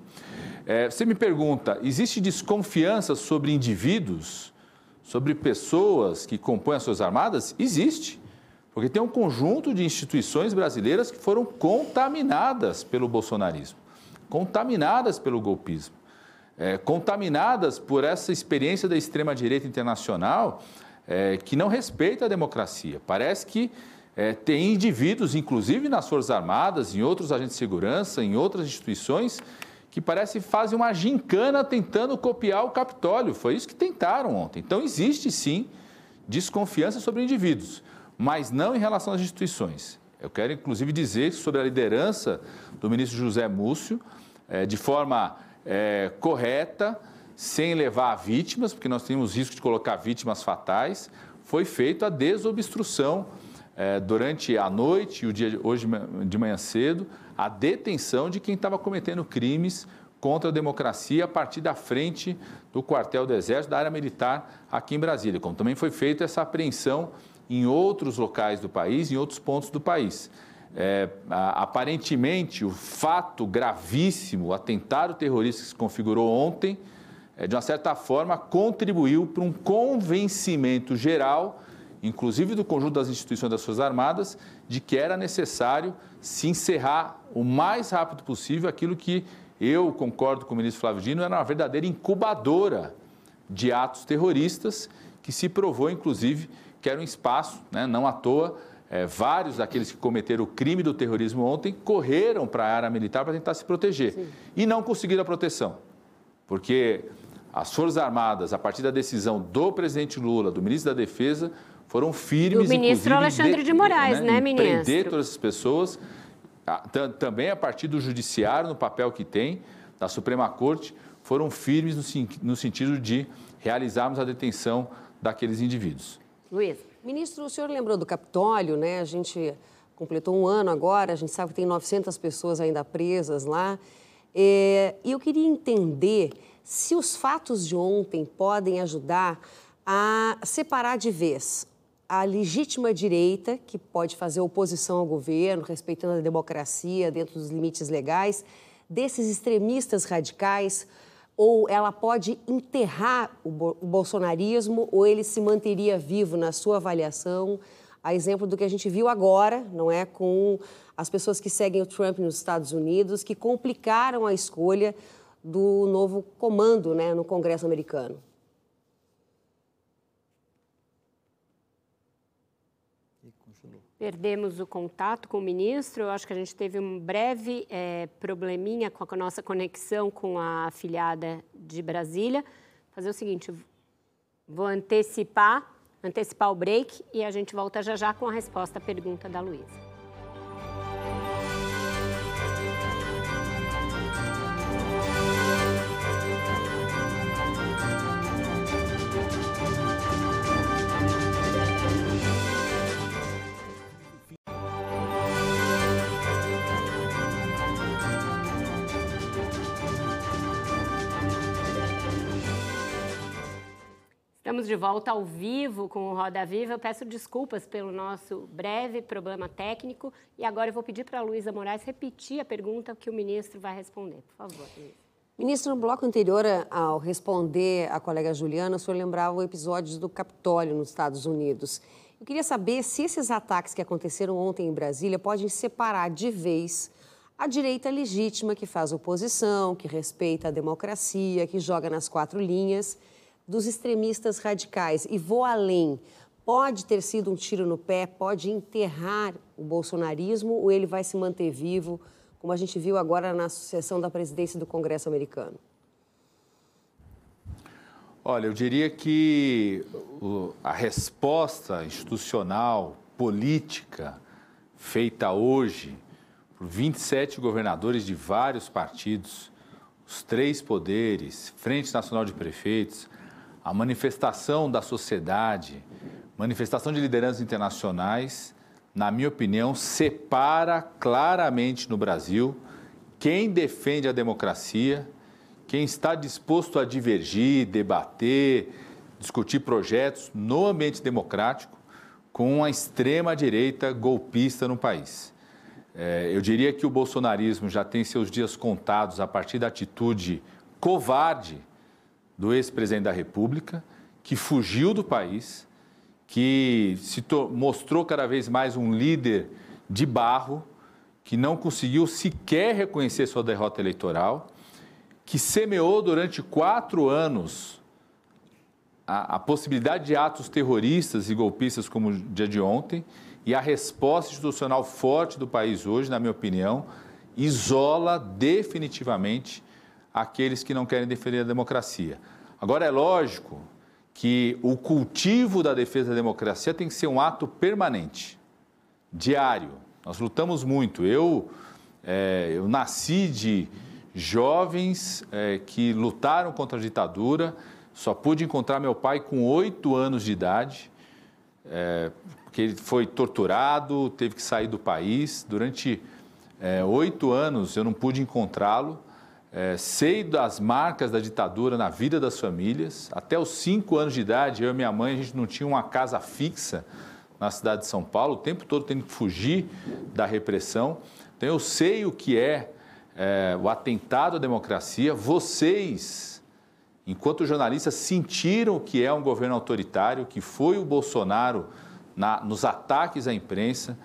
É, você me pergunta, existe desconfiança sobre indivíduos, sobre pessoas que compõem as suas armadas? Existe. Porque tem um conjunto de instituições brasileiras que foram contaminadas pelo bolsonarismo, contaminadas pelo golpismo, é, contaminadas por essa experiência da extrema-direita internacional é, que não respeita a democracia. Parece que é, tem indivíduos, inclusive nas Forças Armadas, em outros agentes de segurança, em outras instituições, que parece fazem uma gincana tentando copiar o Capitólio. Foi isso que tentaram ontem. Então, existe sim desconfiança sobre indivíduos, mas não em relação às instituições. Eu quero, inclusive, dizer sobre a liderança do ministro José Múcio, é, de forma é, correta, sem levar a vítimas, porque nós temos risco de colocar vítimas fatais, foi feita a desobstrução é, durante a noite e o dia hoje de manhã cedo, a detenção de quem estava cometendo crimes contra a democracia a partir da frente do quartel do Exército, da área militar aqui em Brasília, como também foi feita essa apreensão em outros locais do país, em outros pontos do país. É, aparentemente, o fato gravíssimo, o atentado terrorista que se configurou ontem, é, de uma certa forma, contribuiu para um convencimento geral inclusive do conjunto das instituições das Forças Armadas, de que era necessário se encerrar o mais rápido possível aquilo que eu concordo com o ministro Flávio Dino, era uma verdadeira incubadora de atos terroristas, que se provou, inclusive, que era um espaço, né, não à toa, é, vários daqueles que cometeram o crime do terrorismo ontem correram para a área militar para tentar se proteger Sim. e não conseguiram a proteção, porque as Forças Armadas, a partir da decisão do presidente Lula, do ministro da Defesa, foram firmes. Do ministro Alexandre de, de Moraes, né, né ministro? Prender todas essas pessoas, também a partir do Judiciário, no papel que tem, da Suprema Corte, foram firmes no, no sentido de realizarmos a detenção daqueles indivíduos. Luiz. Ministro, o senhor lembrou do Capitólio, né? A gente completou um ano agora, a gente sabe que tem 900 pessoas ainda presas lá. É, e eu queria entender se os fatos de ontem podem ajudar a separar de vez a legítima direita, que pode fazer oposição ao governo, respeitando a democracia dentro dos limites legais, desses extremistas radicais, ou ela pode enterrar o, bolsonarismo, ou ele se manteria vivo na sua avaliação, a exemplo do que a gente viu agora, não é, com as pessoas que seguem o Trump nos Estados Unidos, que complicaram a escolha do novo comando, né, no Congresso americano. Perdemos o contato com o ministro. Eu acho que a gente teve um breve é, probleminha com a nossa conexão com a afiliada de Brasília. Fazer o seguinte, vou antecipar, antecipar o break e a gente volta já já com a resposta à pergunta da Luísa. Estamos de volta ao vivo com o Roda Viva. Eu peço desculpas pelo nosso breve problema técnico e agora eu vou pedir para a Luísa Moraes repetir a pergunta que o ministro vai responder. Por favor. Ministro, no bloco anterior, ao responder à colega Juliana, o senhor lembrava o episódio do Capitólio nos Estados Unidos. Eu queria saber se esses ataques que aconteceram ontem em Brasília podem separar de vez a direita legítima que faz oposição, que respeita a democracia, que joga nas quatro linhas dos extremistas radicais. E vou além. Pode ter sido um tiro no pé, pode enterrar o bolsonarismo ou ele vai se manter vivo, como a gente viu agora na sucessão da presidência do Congresso americano? Olha, eu diria que a resposta institucional, política, feita hoje por 27 governadores de vários partidos, os três poderes, Frente Nacional de Prefeitos, a manifestação da sociedade, manifestação de lideranças internacionais, na minha opinião, separa claramente no Brasil quem defende a democracia, quem está disposto a divergir, debater, discutir projetos no ambiente democrático com a extrema-direita golpista no país. É, eu diria que o bolsonarismo já tem seus dias contados a partir da atitude covarde do ex-presidente da República, que fugiu do país, que se mostrou cada vez mais um líder de barro, que não conseguiu sequer reconhecer sua derrota eleitoral, que semeou durante quatro anos a, a possibilidade de atos terroristas e golpistas como o dia de ontem, e a resposta institucional forte do país hoje, na minha opinião, isola definitivamente aqueles que não querem defender a democracia. Agora, é lógico que o cultivo da defesa da democracia tem que ser um ato permanente, diário. Nós lutamos muito. Eu, é, eu nasci de jovens é, que lutaram contra a ditadura. Só pude encontrar meu pai com oito anos de idade, é, porque ele foi torturado, teve que sair do país. Durante é, oito anos eu não pude encontrá-lo. É, sei das marcas da ditadura na vida das famílias. Até os cinco anos de idade, eu e minha mãe, a gente não tinha uma casa fixa na cidade de São Paulo, o tempo todo tendo que fugir da repressão. Então, eu sei o que é, é o atentado à democracia. Vocês, enquanto jornalistas, sentiram o que é um governo autoritário, que foi o Bolsonaro na, nos ataques à imprensa.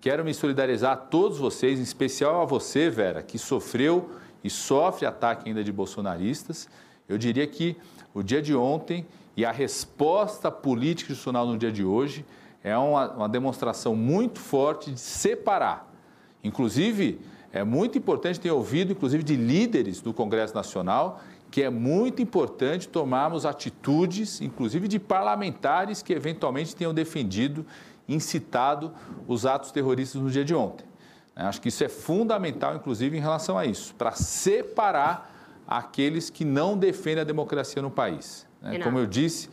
Quero me solidarizar a todos vocês, em especial a você, Vera, que sofreu e sofre ataque ainda de bolsonaristas. Eu diria que o dia de ontem e a resposta política institucional no dia de hoje é uma, uma demonstração muito forte de separar. Inclusive, é muito importante ter ouvido, inclusive, de líderes do Congresso Nacional, que é muito importante tomarmos atitudes, inclusive de parlamentares que eventualmente tenham defendido, incitado os atos terroristas no dia de ontem. Acho que isso é fundamental, inclusive, em relação a isso, para separar aqueles que não defendem a democracia no país. Né? Como eu disse,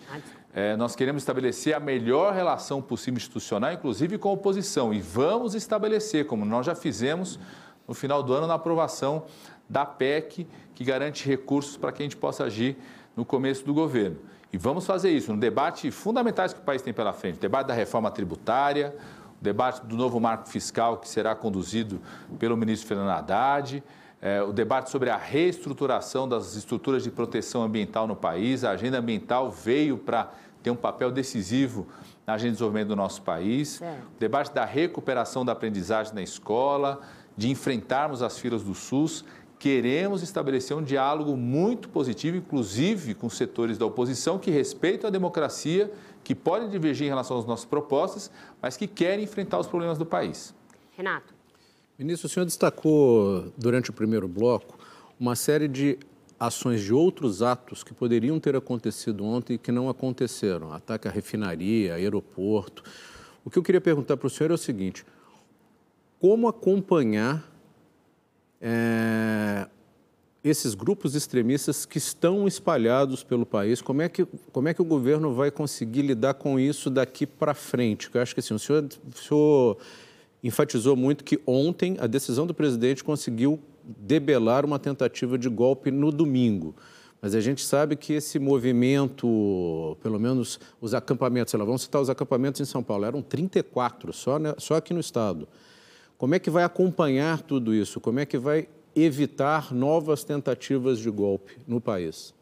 é, nós queremos estabelecer a melhor relação possível institucional, inclusive com a oposição, e vamos estabelecer, como nós já fizemos no final do ano, na aprovação da PEC, que garante recursos para que a gente possa agir no começo do governo. E vamos fazer isso no debate fundamentais que o país tem pela frente: debate da reforma tributária, debate do novo marco fiscal, que será conduzido pelo ministro Fernando Haddad é, o debate sobre a reestruturação das estruturas de proteção ambiental no país. A agenda ambiental veio para ter um papel decisivo na agenda de desenvolvimento do nosso país. É. O debate da recuperação da aprendizagem na escola, de enfrentarmos as filas do SUS. Queremos estabelecer um diálogo muito positivo, inclusive com setores da oposição que respeitam a democracia, que podem divergir em relação às nossas propostas, mas que querem enfrentar os problemas do país. Renato. Ministro, o senhor destacou durante o primeiro bloco uma série de ações de outros atos que poderiam ter acontecido ontem e que não aconteceram. Ataque à refinaria, aeroporto. O que eu queria perguntar para o senhor é o seguinte: como acompanhar é, esses grupos extremistas que estão espalhados pelo país? Como é que, como é que o governo vai conseguir lidar com isso daqui para frente? Eu acho que assim, o senhor, o senhor enfatizou muito que ontem a decisão do presidente conseguiu debelar uma tentativa de golpe no domingo. Mas a gente sabe que esse movimento, pelo menos os acampamentos, sei lá, vamos citar os acampamentos em São Paulo, eram 34 só, né, só aqui no estado. Como é que vai acompanhar tudo isso? Como é que vai evitar novas tentativas de golpe no país?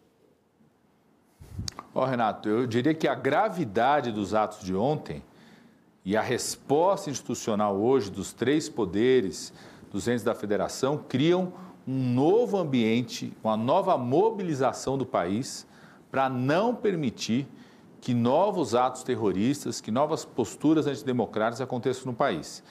Ó, oh, Renato, eu diria que a gravidade dos atos de ontem e a resposta institucional hoje dos três poderes, dos entes da federação, criam um novo ambiente, uma nova mobilização do país para não permitir que novos atos terroristas, que novas posturas antidemocráticas aconteçam no país.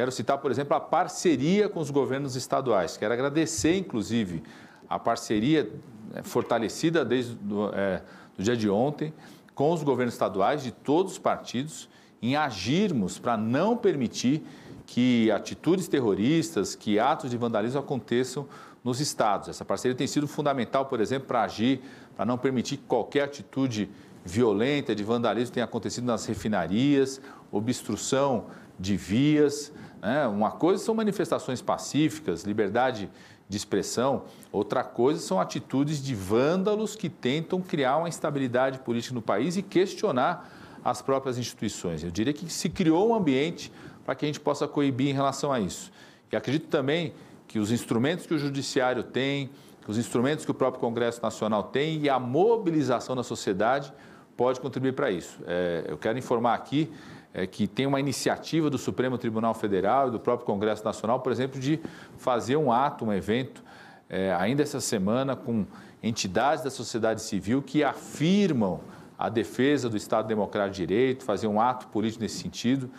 Quero citar, por exemplo, a parceria com os governos estaduais. Quero agradecer, inclusive, a parceria né, fortalecida desde o é, dia de ontem com os governos estaduais de todos os partidos em agirmos para não permitir que atitudes terroristas, que atos de vandalismo aconteçam nos estados. Essa parceria tem sido fundamental, por exemplo, para agir, para não permitir que qualquer atitude violenta de vandalismo tenha acontecido nas refinarias, obstrução de vias. Né? Uma coisa são manifestações pacíficas, liberdade de expressão, outra coisa são atitudes de vândalos que tentam criar uma instabilidade política no país e questionar as próprias instituições. Eu diria que se criou um ambiente para que a gente possa coibir em relação a isso. E acredito também que os instrumentos que o Judiciário tem, os instrumentos que o próprio Congresso Nacional tem e a mobilização da sociedade pode contribuir para isso. É, eu quero informar aqui é, que tem uma iniciativa do Supremo Tribunal Federal e do próprio Congresso Nacional, por exemplo, de fazer um ato, um evento, é, ainda essa semana, com entidades da sociedade civil que afirmam a defesa do Estado Democrático de Direito, fazer um ato político nesse sentido.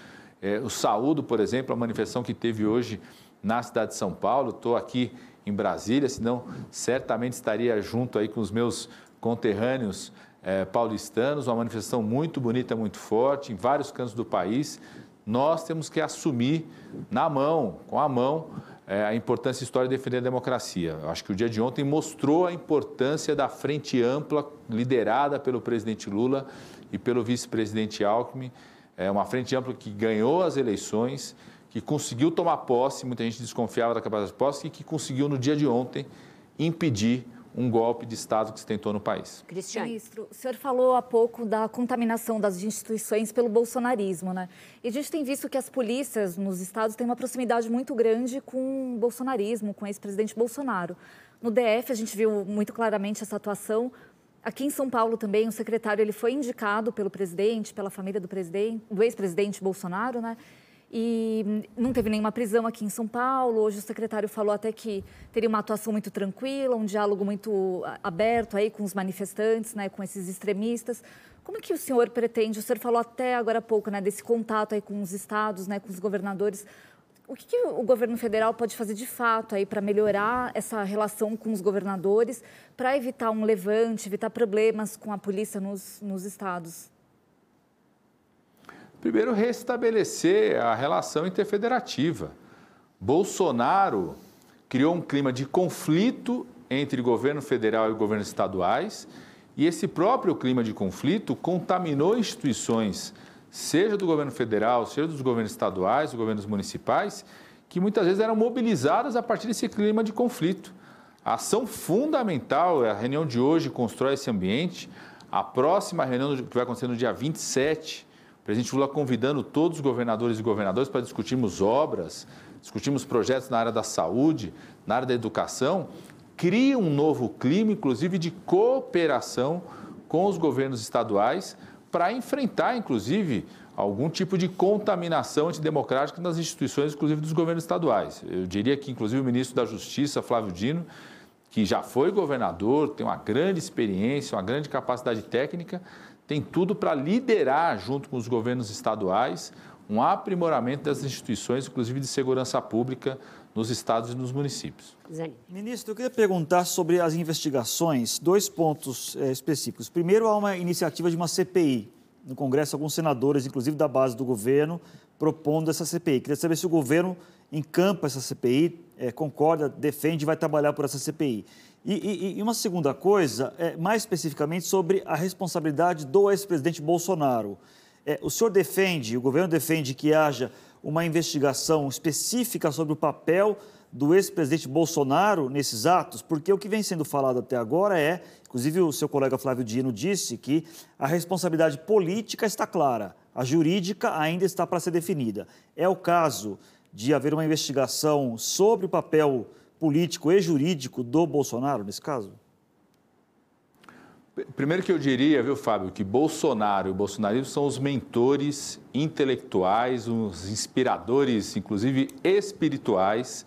É, o saúdo, por exemplo, a manifestação que teve hoje na cidade de São Paulo. Estou aqui em Brasília, senão certamente estaria junto aí com os meus conterrâneos é, paulistanos. Uma manifestação muito bonita, muito forte, em vários cantos do país. Nós temos que assumir na mão, com a mão, é, a importância histórica de defender a democracia. Eu acho que o dia de ontem mostrou a importância da frente ampla liderada pelo presidente Lula e pelo vice-presidente Alckmin. É uma frente ampla que ganhou as eleições, que conseguiu tomar posse, muita gente desconfiava da capacidade de posse, e que conseguiu, no dia de ontem, impedir um golpe de Estado que se tentou no país. Cristiane. Ministro, o senhor falou há pouco da contaminação das instituições pelo bolsonarismo, né? E a gente tem visto que as polícias nos estados têm uma proximidade muito grande com o bolsonarismo, com o ex-presidente Bolsonaro. No DF, a gente viu muito claramente essa atuação. Aqui em São Paulo também, o secretário ele foi indicado pelo presidente, pela família do presidente, do ex-presidente Bolsonaro, né? E não teve nenhuma prisão aqui em São Paulo. Hoje o secretário falou até que teria uma atuação muito tranquila, um diálogo muito aberto aí com os manifestantes, né, com esses extremistas. Como é que o senhor pretende? O senhor falou até agora há pouco, né, desse contato aí com os estados, né, com os governadores. O que, que o governo federal pode fazer de fato aí para melhorar essa relação com os governadores, para evitar um levante, evitar problemas com a polícia nos, nos estados? Primeiro, restabelecer a relação interfederativa. Bolsonaro criou um clima de conflito entre governo federal e governos estaduais, e esse próprio clima de conflito contaminou instituições, seja do governo federal, seja dos governos estaduais, dos governos municipais, que muitas vezes eram mobilizadas a partir desse clima de conflito. A ação fundamental, a reunião de hoje constrói esse ambiente, a próxima reunião que vai acontecer no dia 27, presidente Lula convidando todos os governadores e governadoras para discutirmos obras, discutirmos projetos na área da saúde, na área da educação, cria um novo clima, inclusive de cooperação com os governos estaduais para enfrentar, inclusive, algum tipo de contaminação antidemocrática nas instituições, inclusive dos governos estaduais. Eu diria que, inclusive, o ministro da Justiça, Flávio Dino, que já foi governador, tem uma grande experiência, uma grande capacidade técnica, tem tudo para liderar, junto com os governos estaduais, um aprimoramento das instituições, inclusive de segurança pública, nos estados e nos municípios. Ministro, eu queria perguntar sobre as investigações, dois pontos é, específicos. Primeiro, há uma iniciativa de uma CPI no Congresso, alguns senadores, inclusive da base do governo, propondo essa CPI. Queria saber se o governo encampa essa CPI, é, concorda, defende e vai trabalhar por essa CPI. E, e, e uma segunda coisa, é, mais especificamente sobre a responsabilidade do ex-presidente Bolsonaro. É, o senhor defende, o governo defende que haja uma investigação específica sobre o papel do ex-presidente Bolsonaro nesses atos? Porque o que vem sendo falado até agora é, inclusive o seu colega Flávio Dino disse que a responsabilidade política está clara, a jurídica ainda está para ser definida. É o caso de haver uma investigação sobre o papel político e jurídico do Bolsonaro nesse caso? Primeiro que eu diria, viu, Fábio, que Bolsonaro e o bolsonarismo são os mentores intelectuais, os inspiradores, inclusive espirituais,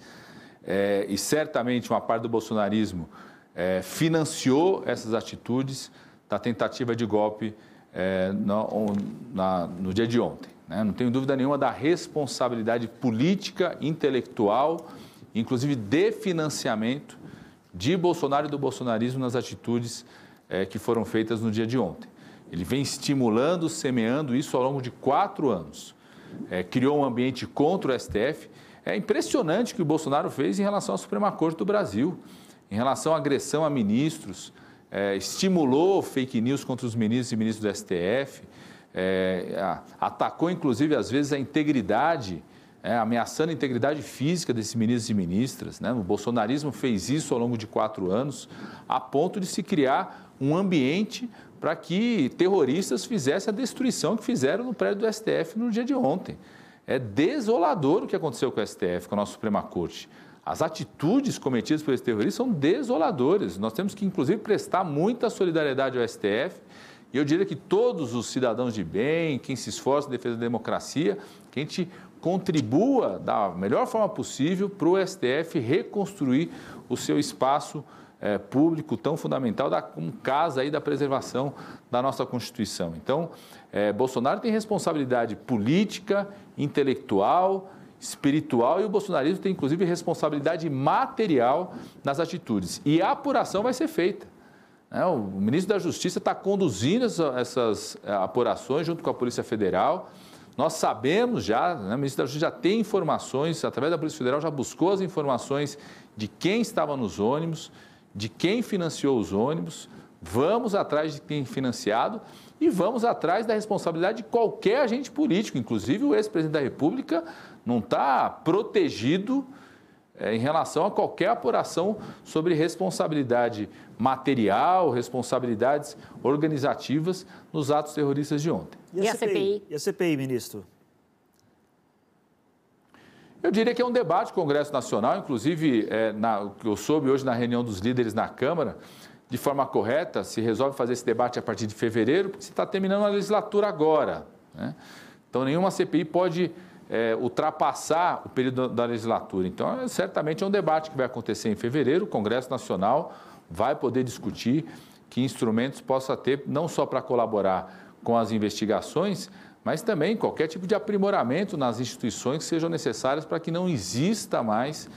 é, e certamente uma parte do bolsonarismo é, financiou essas atitudes da tentativa de golpe é, no, na, no dia de ontem. Né? Não tenho dúvida nenhuma da responsabilidade política, intelectual inclusive de financiamento de Bolsonaro e do bolsonarismo nas atitudes é, que foram feitas no dia de ontem. Ele vem estimulando, semeando isso ao longo de quatro anos. É, criou um ambiente contra o STF. É impressionante o que o Bolsonaro fez em relação à Suprema Corte do Brasil, em relação à agressão a ministros, é, estimulou fake news contra os ministros e ministros do STF, atacou inclusive às vezes a integridade é, ameaçando a integridade física desses ministros e ministras. Né? O bolsonarismo fez isso ao longo de quatro anos, a ponto de se criar um ambiente para que terroristas fizessem a destruição que fizeram no prédio do STF no dia de ontem. É desolador o que aconteceu com o STF, com a nossa Suprema Corte. As atitudes cometidas por esses terroristas são desoladoras. Nós temos que, inclusive, prestar muita solidariedade ao STF. E eu diria que todos os cidadãos de bem, quem se esforça em defesa da democracia, que a gente contribua da melhor forma possível para o STF reconstruir o seu espaço é, público tão fundamental da como casa aí da preservação da nossa Constituição. Então, é, Bolsonaro tem responsabilidade política, intelectual, espiritual e o bolsonarismo tem inclusive responsabilidade material nas atitudes. E a apuração vai ser feita. Né? O ministro da Justiça está conduzindo essas é, apurações junto com a Polícia Federal. Nós sabemos já, né, o Ministério da Justiça já tem informações, através da Polícia Federal, já buscou as informações de quem estava nos ônibus, de quem financiou os ônibus. Vamos atrás de quem financiado e vamos atrás da responsabilidade de qualquer agente político, inclusive o ex-presidente da República não está protegido é, em relação a qualquer apuração sobre responsabilidade material, responsabilidades organizativas nos atos terroristas de ontem. E a, e a CPI? CPI? E a CPI, ministro? Eu diria que é um debate do Congresso Nacional, inclusive, é, na, que eu soube hoje na reunião dos líderes na Câmara, de forma correta, se resolve fazer esse debate a partir de fevereiro, porque se está terminando a legislatura agora. Né? Então, nenhuma CPI pode é, ultrapassar o período da legislatura. Então, é, certamente é um debate que vai acontecer em fevereiro. O Congresso Nacional vai poder discutir que instrumentos possa ter, não só para colaborar com as investigações, mas também qualquer tipo de aprimoramento nas instituições que sejam necessárias para que não exista mais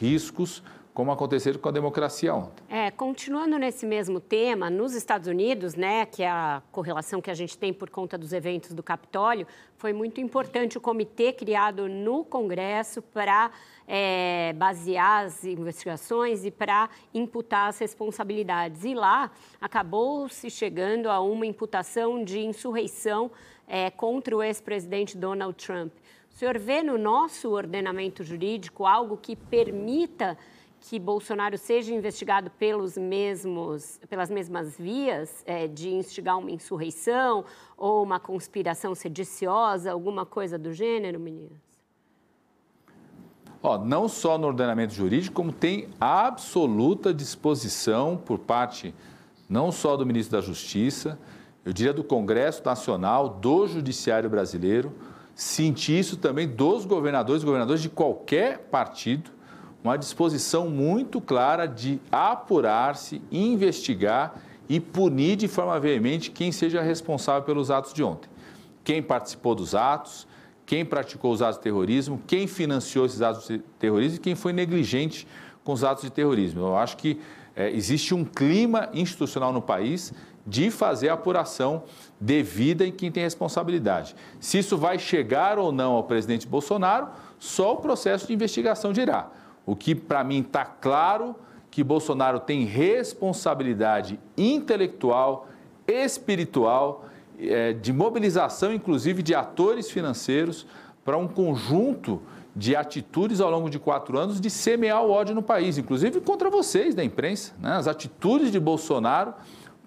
riscos como aconteceram com a democracia ontem. É, continuando nesse mesmo tema, nos Estados Unidos, né, que é a correlação que a gente tem por conta dos eventos do Capitólio, foi muito importante o comitê criado no Congresso para é, basear as investigações e para imputar as responsabilidades. E lá acabou se chegando a uma imputação de insurreição é, contra o ex-presidente Donald Trump. O senhor vê no nosso ordenamento jurídico algo que permita que Bolsonaro seja investigado pelos mesmos, pelas mesmas vias é, de instigar uma insurreição ou uma conspiração sediciosa, alguma coisa do gênero, meninas? Ó, não só no ordenamento jurídico, como tem absoluta disposição por parte não só do ministro da Justiça, eu diria do Congresso Nacional, do Judiciário Brasileiro, sentir isso também dos governadores, governadores de qualquer partido, uma disposição muito clara de apurar-se, investigar e punir de forma veemente quem seja responsável pelos atos de ontem. Quem participou dos atos, quem praticou os atos de terrorismo, quem financiou esses atos de terrorismo e quem foi negligente com os atos de terrorismo. Eu acho que é, existe um clima institucional no país de fazer a apuração devida em quem tem responsabilidade. Se isso vai chegar ou não ao presidente Bolsonaro, só o processo de investigação dirá. O que para mim está claro que Bolsonaro tem responsabilidade intelectual, espiritual, é, de mobilização, inclusive, de atores financeiros para um conjunto de atitudes ao longo de quatro anos de semear o ódio no país, inclusive contra vocês da imprensa. Né? As atitudes de Bolsonaro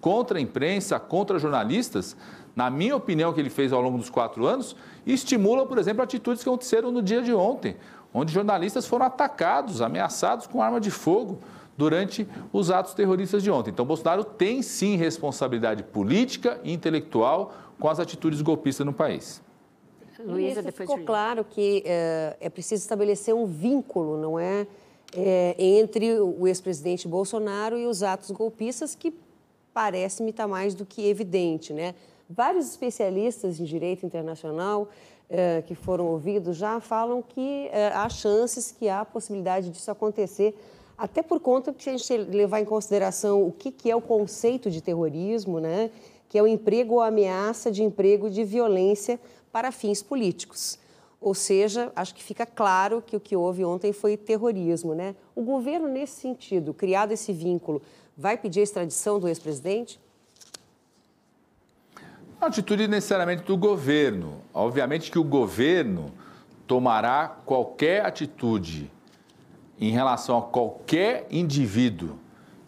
contra a imprensa, contra jornalistas, na minha opinião, que ele fez ao longo dos quatro anos, estimulam, por exemplo, atitudes que aconteceram no dia de ontem onde jornalistas foram atacados, ameaçados com arma de fogo durante os atos terroristas de ontem. Então, Bolsonaro tem sim responsabilidade política e intelectual com as atitudes golpistas no país. Luísa, depois ficou claro que é, é, preciso estabelecer um vínculo, não é, é entre o ex-presidente Bolsonaro e os atos golpistas que parece-me estar tá mais do que evidente, né? Vários especialistas em direito internacional eh, que foram ouvidos já falam que eh, há chances, que há possibilidade disso acontecer, até por conta que a gente levar em consideração o que, que é o conceito de terrorismo, né? que é o emprego ou ameaça de emprego de violência para fins políticos. Ou seja, acho que fica claro que o que houve ontem foi terrorismo. Né? O governo, nesse sentido, criado esse vínculo, vai pedir a extradição do ex-presidente? Uma atitude necessariamente do governo. Obviamente que o governo tomará qualquer atitude em relação a qualquer indivíduo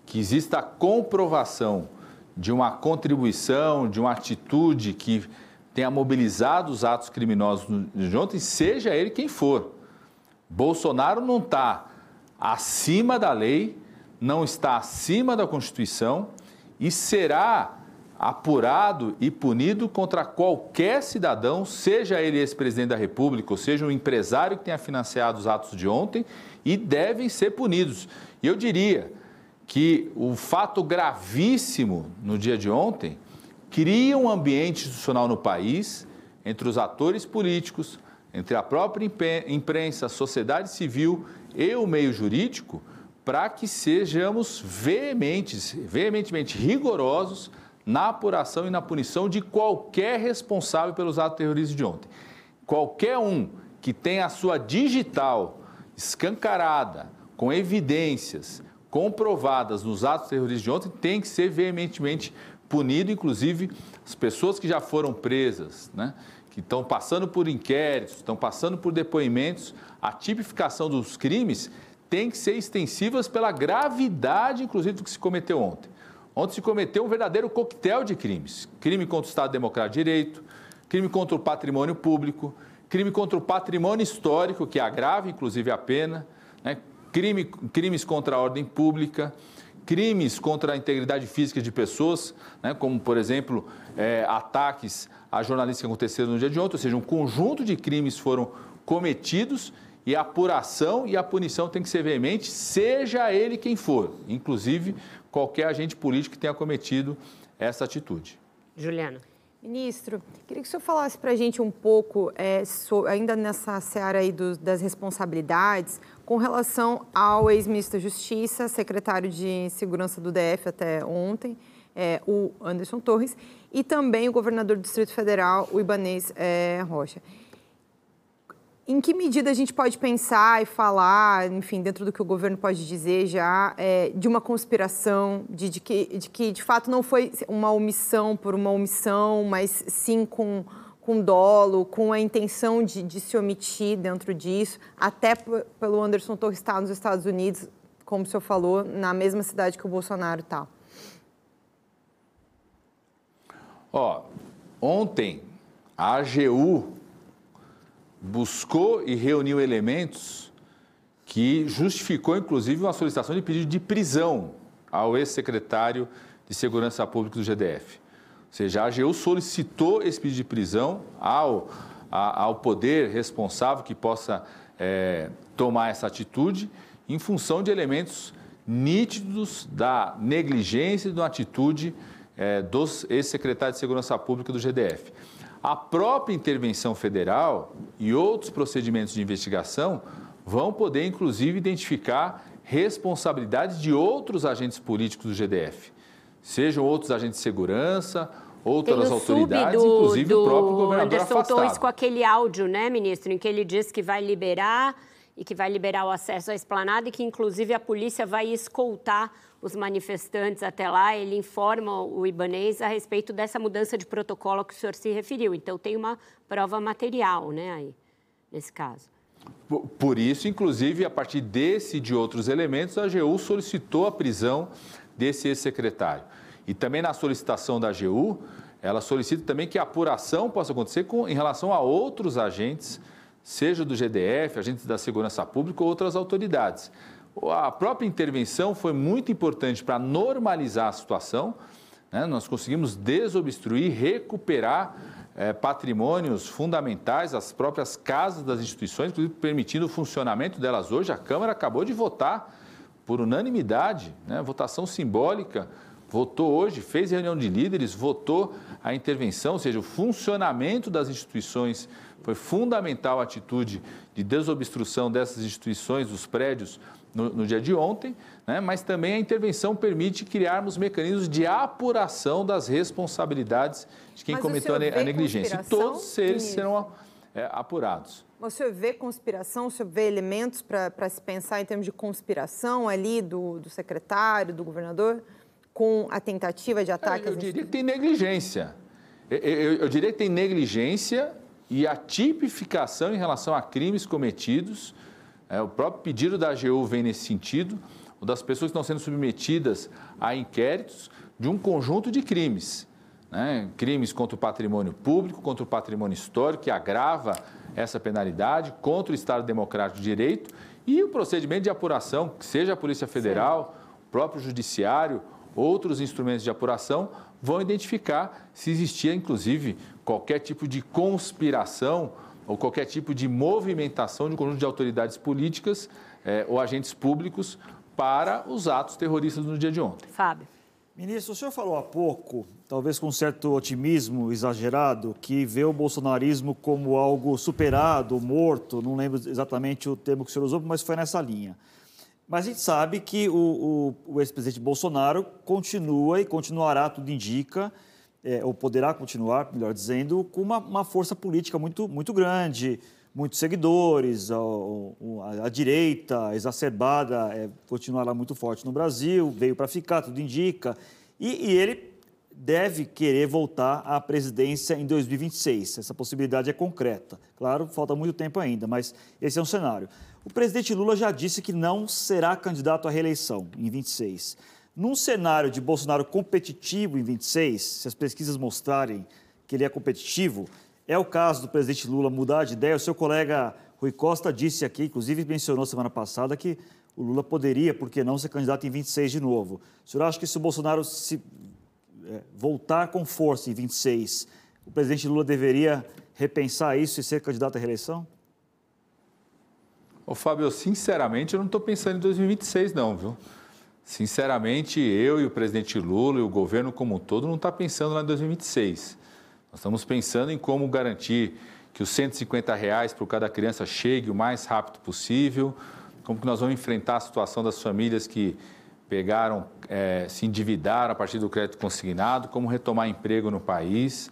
que exista comprovação de uma contribuição, de uma atitude que tenha mobilizado os atos criminosos de ontem, seja ele quem for. Bolsonaro não está acima da lei, não está acima da Constituição e será apurado e punido contra qualquer cidadão, seja ele ex-presidente da República, ou seja um empresário que tenha financiado os atos de ontem, e devem ser punidos. E eu diria que o fato gravíssimo no dia de ontem cria um ambiente institucional no país entre os atores políticos, entre a própria imprensa, a sociedade civil e o meio jurídico, para que sejamos veementes, veementemente rigorosos na apuração e na punição de qualquer responsável pelos atos terroristas de ontem. Qualquer um que tenha a sua digital escancarada, com evidências comprovadas nos atos terroristas de ontem, tem que ser veementemente punido, inclusive as pessoas que já foram presas, né? que estão passando por inquéritos, estão passando por depoimentos, a tipificação dos crimes tem que ser extensivas pela gravidade, inclusive, do que se cometeu ontem onde se cometeu um verdadeiro coquetel de crimes: crime contra o Estado Democrático de Direito, crime contra o patrimônio público, crime contra o patrimônio histórico, que agrava inclusive a pena, né? crime, crimes contra a ordem pública, crimes contra a integridade física de pessoas, né? como, por exemplo, é, ataques a jornalistas que aconteceram no dia de ontem, ou seja, um conjunto de crimes foram cometidos e a apuração e a punição tem que ser veemente, seja ele quem for, inclusive qualquer agente político que tenha cometido essa atitude. Juliana. Ministro, queria que o senhor falasse para a gente um pouco, é, ainda nessa seara aí do, das responsabilidades, com relação ao ex-ministro da Justiça, secretário de Segurança do DF até ontem, é, o Anderson Torres, e também o governador do Distrito Federal, o Ibanês é, Rocha. Em que medida a gente pode pensar e falar, enfim, dentro do que o governo pode dizer já, é, de uma conspiração, de, de, que, de que de fato não foi uma omissão por uma omissão, mas sim com, com dolo, com a intenção de, de se omitir dentro disso, até pelo Anderson Torres estar nos Estados Unidos, como o senhor falou, na mesma cidade que o Bolsonaro está? Ó, ontem a AGU buscou e reuniu elementos que justificou, inclusive, uma solicitação de pedido de prisão ao ex-secretário de Segurança Pública do GDF. Ou seja, a AGU solicitou esse pedido de prisão ao, ao poder responsável que possa é, tomar essa atitude em função de elementos nítidos da negligência e da atitude é, dos ex-secretários de Segurança Pública do GDF. A própria intervenção federal e outros procedimentos de investigação vão poder, inclusive, identificar responsabilidades de outros agentes políticos do GDF, sejam outros agentes de segurança, outras autoridades, do, inclusive do o próprio governador Anderson afastado. Torres com aquele áudio, né, ministro, em que ele diz que vai liberar e que vai liberar o acesso à esplanada e que, inclusive, a polícia vai escoltar os manifestantes até lá, ele informa o Ibanês a respeito dessa mudança de protocolo que o senhor se referiu. Então, tem uma prova material, né, aí, nesse caso. Por isso, inclusive, a partir desse e de outros elementos, a AGU solicitou a prisão desse ex-secretário. E também na solicitação da AGU, ela solicita também que a apuração possa acontecer com, em relação a outros agentes, seja do GDF, agentes da segurança pública ou outras autoridades a própria intervenção foi muito importante para normalizar a situação. Né? Nós conseguimos desobstruir, recuperar é, patrimônios fundamentais, as próprias casas das instituições, inclusive permitindo o funcionamento delas hoje. A Câmara acabou de votar por unanimidade, né? votação simbólica, votou hoje, fez reunião de líderes, votou a intervenção, ou seja, o funcionamento das instituições foi fundamental a atitude de desobstrução dessas instituições, dos prédios, no, no dia de ontem, né? mas também a intervenção permite criarmos mecanismos de apuração das responsabilidades de quem mas cometeu a, negligência. E todos eles serão é, apurados. O senhor vê conspiração, o senhor vê elementos para se pensar em termos de conspiração ali do, do secretário, do governador, com a tentativa de ataque? É, eu diria que tem negligência. Eu, eu, eu diria que tem negligência e a tipificação em relação a crimes cometidos é, o próprio pedido da AGU vem nesse sentido, o das pessoas que estão sendo submetidas a inquéritos de um conjunto de crimes. Né? Crimes contra o patrimônio público, contra o patrimônio histórico, que agrava essa penalidade, contra o Estado Democrático de Direito e o procedimento de apuração, seja a Polícia Federal, Sim. o próprio Judiciário, outros instrumentos de apuração, vão identificar se existia, inclusive, qualquer tipo de conspiração ou qualquer tipo de movimentação de um conjunto de autoridades políticas é, ou agentes públicos para os atos terroristas no dia de ontem. Fábio. Ministro, o senhor falou há pouco, talvez com um certo otimismo exagerado, que vê o bolsonarismo como algo superado, morto, não lembro exatamente o termo que o senhor usou, mas foi nessa linha. Mas a gente sabe que o, o, o ex-presidente Bolsonaro continua e continuará, tudo indica, é, ou poderá continuar, melhor dizendo, com uma, uma, força política muito, muito grande, muitos seguidores, a, a, a direita exacerbada é, continuará muito forte no Brasil, veio para ficar, tudo indica, e, e ele deve querer voltar à presidência em 2026. Essa possibilidade é concreta. Claro, falta muito tempo ainda, mas esse é um cenário. O presidente Lula já disse que não será candidato à reeleição em 26. Num cenário de Bolsonaro competitivo em 26, se as pesquisas mostrarem que ele é competitivo, é o caso do presidente Lula mudar de ideia. O seu colega Rui Costa disse aqui, inclusive mencionou semana passada, que o Lula poderia, por que não, ser candidato em 26 de novo. O senhor acha que se o Bolsonaro se é, voltar com força em 26, o presidente Lula deveria repensar isso e ser candidato à reeleição? Ô, Fábio, sinceramente, eu não estou pensando em 2026, não, viu? Sinceramente, eu e o presidente Lula e o governo como um todo não está pensando lá em 2026. Nós estamos pensando em como garantir que os 150 reais por cada criança chegue o mais rápido possível, como que nós vamos enfrentar a situação das famílias que pegaram, é, se endividaram a partir do crédito consignado, como retomar emprego no país,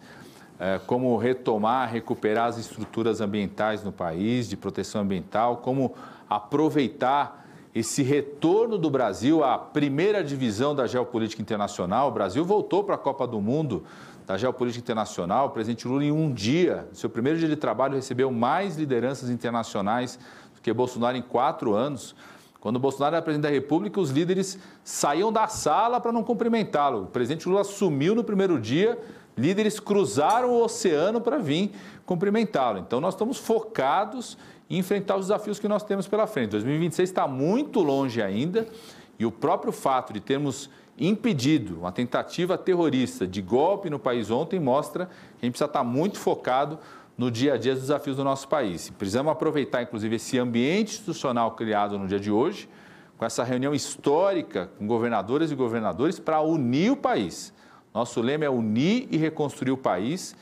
é, como retomar, recuperar as estruturas ambientais no país, de proteção ambiental, como aproveitar esse retorno do Brasil à primeira divisão da geopolítica internacional. O Brasil voltou para a Copa do Mundo da geopolítica internacional. O presidente Lula, em um dia, seu primeiro dia de trabalho, recebeu mais lideranças internacionais do que Bolsonaro em quatro anos. Quando Bolsonaro era presidente da República, os líderes saíam da sala para não cumprimentá-lo. O presidente Lula sumiu no primeiro dia, líderes cruzaram o oceano para vir cumprimentá-lo. Então, nós estamos focados em enfrentar os desafios que nós temos pela frente. 2026 está muito longe ainda e o próprio fato de termos impedido uma tentativa terrorista de golpe no país ontem mostra que a gente precisa estar muito focado no dia a dia dos desafios do nosso país. Precisamos aproveitar, inclusive, esse ambiente institucional criado no dia de hoje, com essa reunião histórica com governadoras e governadores, para unir o país. Nosso lema é unir e reconstruir o país,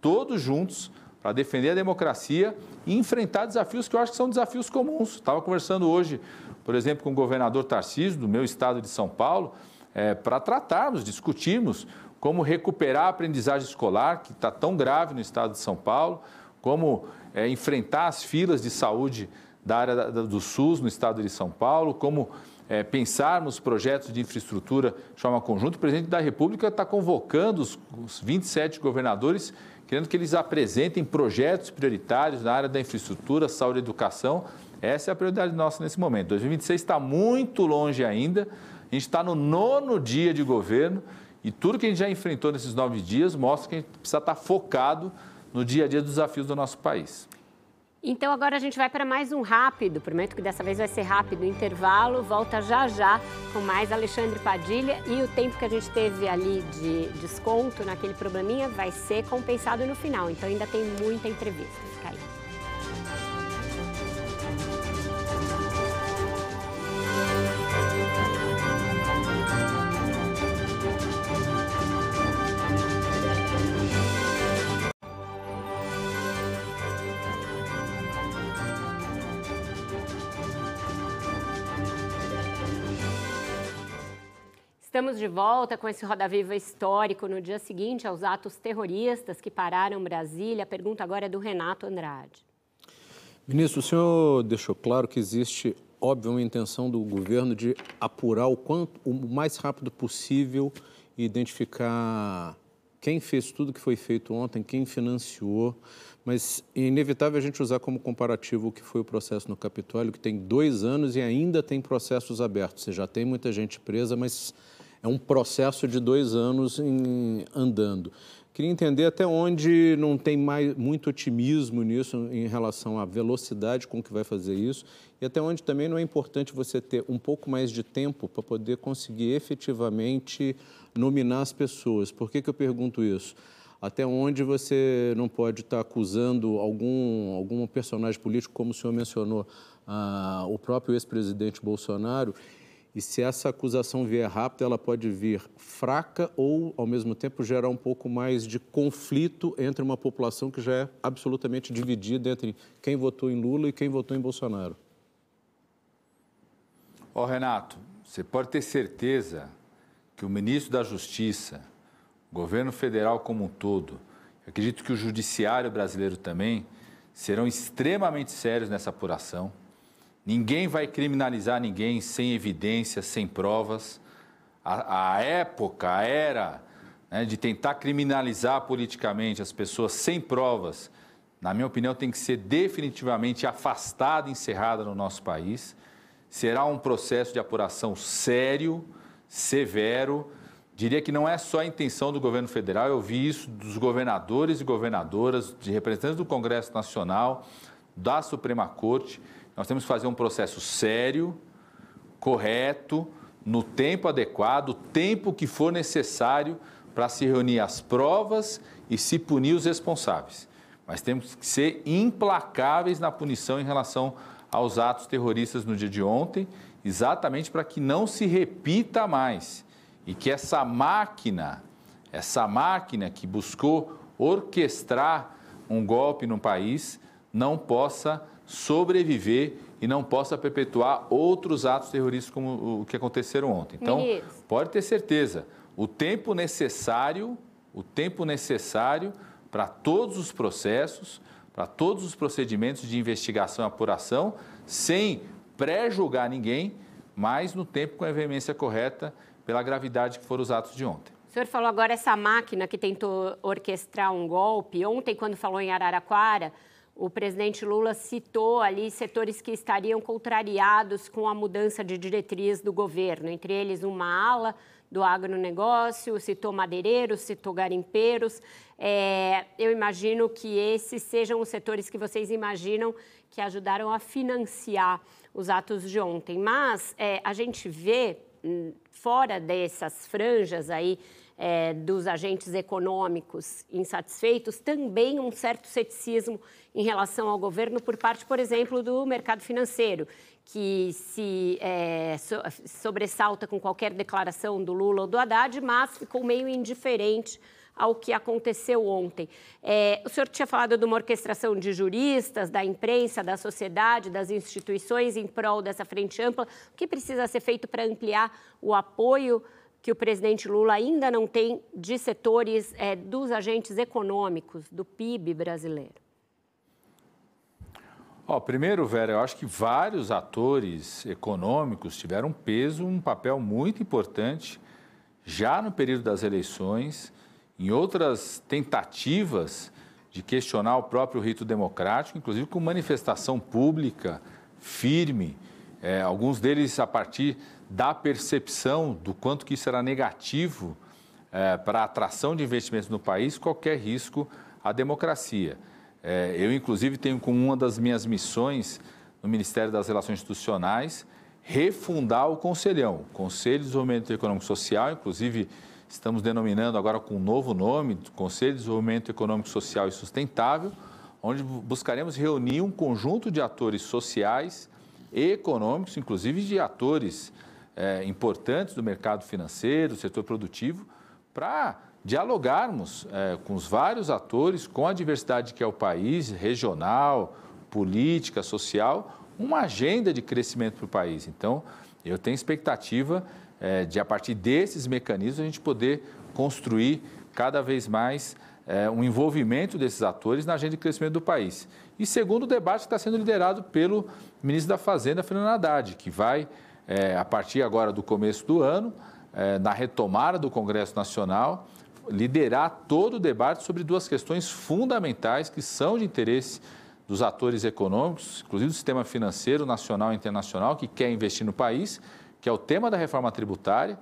todos juntos, para defender a democracia e enfrentar desafios que eu acho que são desafios comuns. Estava conversando hoje, por exemplo, com o governador Tarcísio, do meu estado de São Paulo, é, para tratarmos, discutirmos como recuperar a aprendizagem escolar, que está tão grave no estado de São Paulo, como é, enfrentar as filas de saúde da área da, do SUS no estado de São Paulo, como é, pensarmos projetos de infraestrutura de forma conjunta. O presidente da República está convocando os, os 27 governadores, querendo que eles apresentem projetos prioritários na área da infraestrutura, saúde e educação. Essa é a prioridade nossa nesse momento. 2026 está muito longe ainda. A gente está no nono dia de governo e tudo que a gente já enfrentou nesses nove dias mostra que a gente precisa estar focado no dia a dia dos desafios do nosso país. Então agora a gente vai para mais um rápido, prometo que dessa vez vai ser rápido, intervalo, volta já já com mais Alexandre Padilha e o tempo que a gente teve ali de desconto naquele probleminha vai ser compensado no final, então ainda tem muita entrevista. Fica aí. Estamos de volta com esse Roda Viva histórico no dia seguinte aos atos terroristas que pararam Brasília. A pergunta agora é do Renato Andrade. Ministro, o senhor deixou claro que existe, óbvio, uma intenção do governo de apurar o quanto o mais rápido possível e identificar quem fez tudo que foi feito ontem, quem financiou, mas é inevitável a gente usar como comparativo o que foi o processo no Capitólio, que tem dois anos e ainda tem processos abertos. Você já tem muita gente presa, mas é um processo de dois anos em, andando. Queria entender até onde não tem mais, muito otimismo nisso em relação à velocidade com que vai fazer isso e até onde também não é importante você ter um pouco mais de tempo para poder conseguir efetivamente nominar as pessoas. Por que, que eu pergunto isso? Até onde você não pode estar acusando algum, algum personagem político, como o senhor mencionou, ah, o próprio ex-presidente Bolsonaro, e se essa acusação vier rápida, ela pode vir fraca ou, ao mesmo tempo, gerar um pouco mais de conflito entre uma população que já é absolutamente dividida entre quem votou em Lula e quem votou em Bolsonaro. Ó, oh, Renato, você pode ter certeza que o ministro da Justiça, o governo federal como um todo, acredito que o judiciário brasileiro também, serão extremamente sérios nessa apuração Ninguém vai criminalizar ninguém sem evidência, sem provas. A, a época, a era né, de tentar criminalizar politicamente as pessoas sem provas, na minha opinião, tem que ser definitivamente afastada, encerrada no nosso país. Será um processo de apuração sério, severo. Diria que não é só a intenção do governo federal, eu vi isso dos governadores e governadoras, de representantes do Congresso Nacional, da Suprema Corte. Nós temos que fazer um processo sério, correto, no tempo adequado, tempo que for necessário para se reunir as provas e se punir os responsáveis. Mas temos que ser implacáveis na punição em relação aos atos terroristas no dia de ontem, exatamente para que não se repita mais e que essa máquina, essa máquina que buscou orquestrar um golpe no país, não possa sobreviver e não possa perpetuar outros atos terroristas como o que aconteceram ontem. Então, pode ter certeza, o tempo necessário, o tempo necessário para todos os processos, para todos os procedimentos de investigação e apuração, sem pré-julgar ninguém, mas no tempo com a veemência correta, pela gravidade que foram os atos de ontem. O senhor falou agora essa máquina que tentou orquestrar um golpe. Ontem, quando falou em Araraquara, o presidente Lula citou ali setores que estariam contrariados com a mudança de diretriz do governo, entre eles uma ala do agronegócio, citou madeireiros, citou garimpeiros. É, eu imagino que esses sejam os setores que vocês imaginam que ajudaram a financiar os atos de ontem. Mas é, a gente vê, hum, fora dessas franjas aí, é, dos agentes econômicos insatisfeitos, também um certo ceticismo em relação ao governo por parte, por exemplo, do mercado financeiro, que se é, so, sobressalta com qualquer declaração do Lula ou do Haddad, mas ficou meio indiferente ao que aconteceu ontem. É, o senhor tinha falado de uma orquestração de juristas, da imprensa, da sociedade, das instituições em prol dessa frente ampla. O que precisa ser feito para ampliar o apoio que o presidente Lula ainda não tem de setores é, dos agentes econômicos do PIB brasileiro? Oh, primeiro, Vera, eu acho que vários atores econômicos tiveram peso, um papel muito importante já no período das eleições, em outras tentativas de questionar o próprio rito democrático, inclusive com manifestação pública firme, é, alguns deles a partir da percepção do quanto que isso era negativo é, para a atração de investimentos no país, qualquer risco à democracia. É, eu, inclusive, tenho como uma das minhas missões no Ministério das Relações Institucionais refundar o Conselhão, Conselho de Desenvolvimento Econômico Social, inclusive estamos denominando agora com um novo nome, Conselho de Desenvolvimento Econômico, Social e Sustentável, onde buscaremos reunir um conjunto de atores sociais e econômicos, inclusive de atores é, importantes do mercado financeiro, do setor produtivo, para dialogarmos é, com os vários atores, com a diversidade que é o país, regional, política, social, uma agenda de crescimento para o país. Então, eu tenho expectativa é, de, a partir desses mecanismos, a gente poder construir cada vez mais é, um envolvimento desses atores na agenda de crescimento do país. E segundo, o debate está sendo liderado pelo ministro da Fazenda, Fernando Haddad, que vai é, a partir agora do começo do ano, é, na retomada do Congresso Nacional, liderar todo o debate sobre duas questões fundamentais que são de interesse dos atores econômicos, inclusive do sistema financeiro nacional e internacional, que quer investir no país, que é o tema da reforma tributária.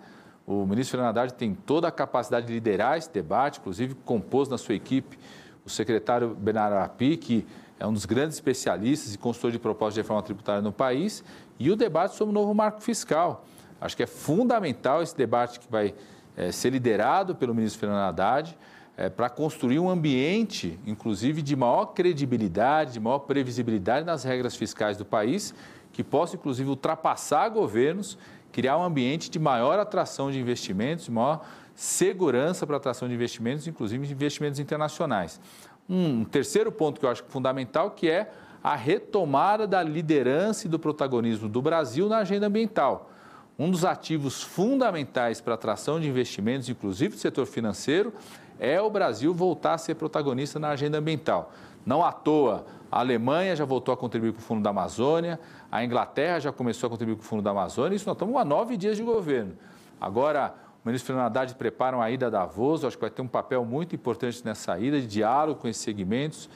O ministro Fernando Haddad tem toda a capacidade de liderar esse debate, inclusive compôs na sua equipe o secretário Bernardo Api, que é um dos grandes especialistas e consultor de propostas de reforma tributária no país, e o debate sobre o novo marco fiscal. Acho que é fundamental esse debate que vai é, ser liderado pelo ministro Fernando Haddad é, para construir um ambiente, inclusive, de maior credibilidade, de maior previsibilidade nas regras fiscais do país, que possa, inclusive, ultrapassar governos, criar um ambiente de maior atração de investimentos, de maior segurança para atração de investimentos, inclusive de investimentos internacionais. Um terceiro ponto que eu acho fundamental, que é a retomada da liderança e do protagonismo do Brasil na agenda ambiental. Um dos ativos fundamentais para a atração de investimentos, inclusive do setor financeiro, é o Brasil voltar a ser protagonista na agenda ambiental. Não à toa, a Alemanha já voltou a contribuir com o Fundo da Amazônia, a Inglaterra já começou a contribuir com o Fundo da Amazônia, isso nós estamos há nove dias de governo. Agora, o ministro Fernando Haddad prepara uma ida a Davos, acho que vai ter um papel muito importante nessa ida, de diálogo com esses segmentos,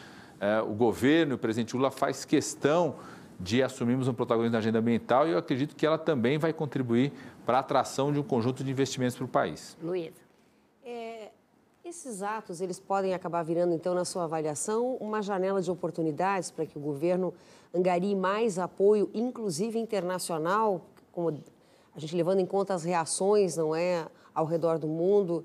o governo, o presidente Lula faz questão de assumirmos um protagonismo na agenda ambiental e eu acredito que ela também vai contribuir para a atração de um conjunto de investimentos para o país. Luísa. É, esses atos, eles podem acabar virando, então, na sua avaliação, uma janela de oportunidades para que o governo angarie mais apoio, inclusive internacional, como a gente levando em conta as reações, não é, ao redor do mundo,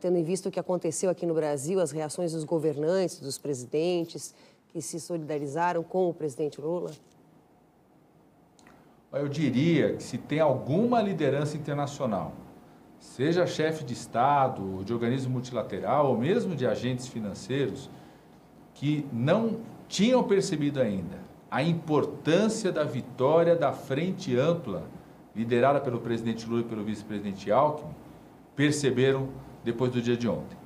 tendo em vista o que aconteceu aqui no Brasil, as reações dos governantes, dos presidentes que se solidarizaram com o presidente Lula? Eu diria que se tem alguma liderança internacional, seja chefe de Estado, de organismo multilateral ou mesmo de agentes financeiros, que não tinham percebido ainda a importância da vitória da frente ampla, liderada pelo presidente Lula e pelo vice-presidente Alckmin, perceberam depois do dia de ontem.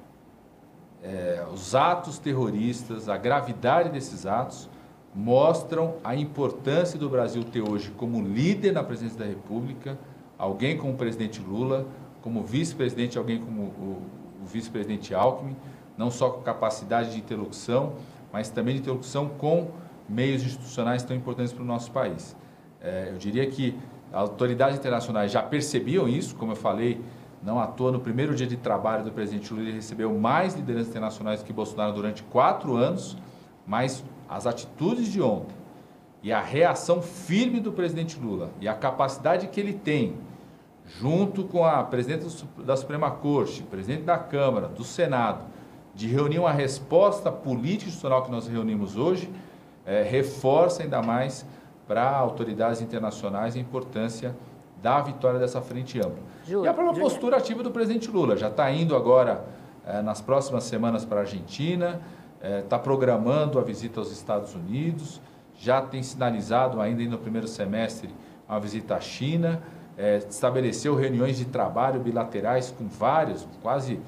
É, os atos terroristas, a gravidade desses atos, mostram a importância do Brasil ter hoje como líder na presidência da República, alguém como o presidente Lula, como vice-presidente, alguém como o, o vice-presidente Alckmin, não só com capacidade de interlocução, mas também de interlocução com meios institucionais tão importantes para o nosso país. É, eu diria que autoridades internacionais já percebiam isso, como eu falei, não à toa, no primeiro dia de trabalho do presidente Lula, ele recebeu mais lideranças internacionais que Bolsonaro durante quatro anos, mas as atitudes de ontem e a reação firme do presidente Lula e a capacidade que ele tem, junto com a presidente da Suprema Corte, presidente da Câmara, do Senado, de reunir uma resposta política institucional que nós reunimos hoje, é, reforça ainda mais para autoridades internacionais a importância da vitória dessa frente ampla. e a própria postura ativa do presidente Lula. Já está indo agora, é, nas próximas semanas, para a Argentina, está é, programando a visita aos Estados Unidos, já tem sinalizado ainda no primeiro semestre uma visita à China, é, estabeleceu reuniões de trabalho bilaterais com vários, quase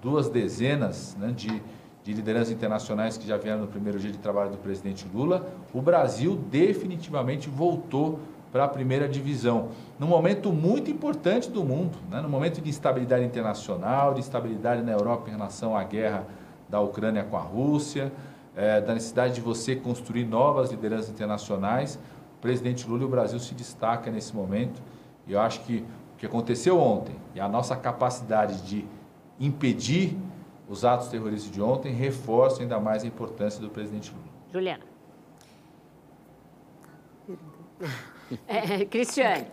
duas dezenas né, de, de lideranças internacionais que já vieram no primeiro dia de trabalho do presidente Lula. O Brasil definitivamente voltou para a primeira divisão, num momento muito importante do mundo, né, no momento de instabilidade internacional, de instabilidade na Europa em relação à guerra da Ucrânia com a Rússia, é, da necessidade de você construir novas lideranças internacionais. O presidente Lula e o Brasil se destaca nesse momento. E eu acho que o que aconteceu ontem e a nossa capacidade de impedir os atos terroristas de ontem reforçam ainda mais a importância do presidente Lula. Juliana. É, Cristiane.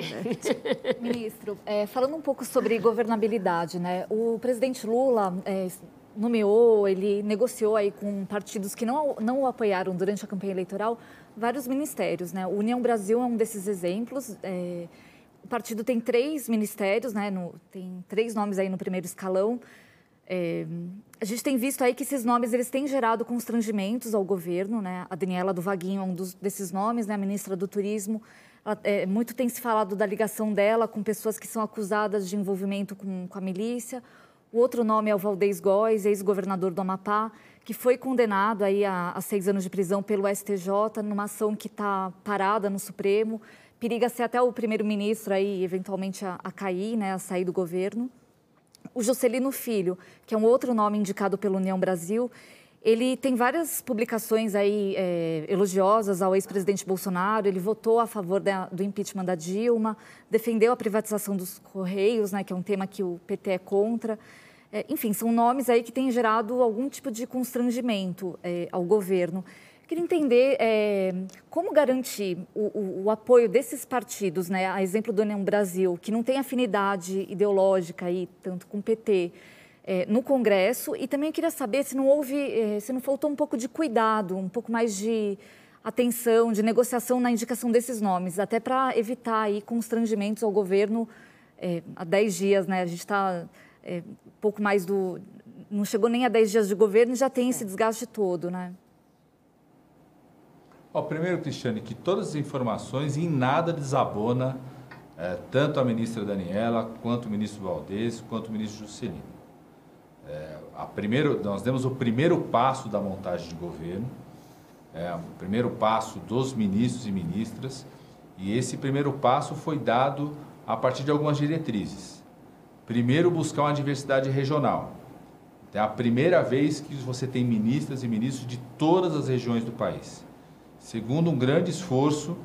[laughs] Ministro, é, falando um pouco sobre governabilidade, né? O presidente Lula é, nomeou, ele negociou aí com partidos que não, não o apoiaram durante a campanha eleitoral vários ministérios. Né? O União Brasil é um desses exemplos. É, o partido tem três ministérios, né? No, tem três nomes aí no primeiro escalão. É, a gente tem visto aí que esses nomes eles têm gerado constrangimentos ao governo, né? A Daniela do Vaguinho é um dos, desses nomes, né? A ministra do Turismo. É, muito tem se falado da ligação dela com pessoas que são acusadas de envolvimento com, com a milícia. O outro nome é o Valdez Góes, ex-governador do Amapá, que foi condenado aí a, a, seis anos de prisão pelo STJ numa ação que está parada no Supremo. Periga ser até o primeiro-ministro aí, eventualmente, a, a cair, né, a sair do governo. O Juscelino Filho, que é um outro nome indicado pela União Brasil, ele tem várias publicações aí é, elogiosas ao ex-presidente Bolsonaro. Ele votou a favor da, do impeachment da Dilma, defendeu a privatização dos Correios, né, que é um tema que o PT é contra. É, enfim, são nomes aí que têm gerado algum tipo de constrangimento é, ao governo. Queria entender como garantir o, o, o, apoio desses partidos, né, a exemplo do União Brasil, que não tem afinidade ideológica aí, tanto com o PT, é, no Congresso. E também queria saber se não houve, é, se não faltou um pouco de cuidado, um pouco mais de atenção, de negociação na indicação desses nomes, até para evitar aí constrangimentos ao governo é, há 10 dias, né? A gente está é, pouco mais do. Não chegou nem a 10 dias de governo e já tem esse desgaste todo, né? Ó, primeiro, Cristiane, que todas as informações em nada desabona é, tanto a ministra Daniela, quanto o ministro Valdez, quanto o ministro Juscelino. É, a primeiro, nós demos o primeiro passo da montagem de governo, é, o primeiro passo dos ministros e ministras, e esse primeiro passo foi dado a partir de algumas diretrizes. Primeiro, buscar uma diversidade regional. É a primeira vez que você tem ministras e ministros de todas as regiões do país. Segundo, um grande esforço,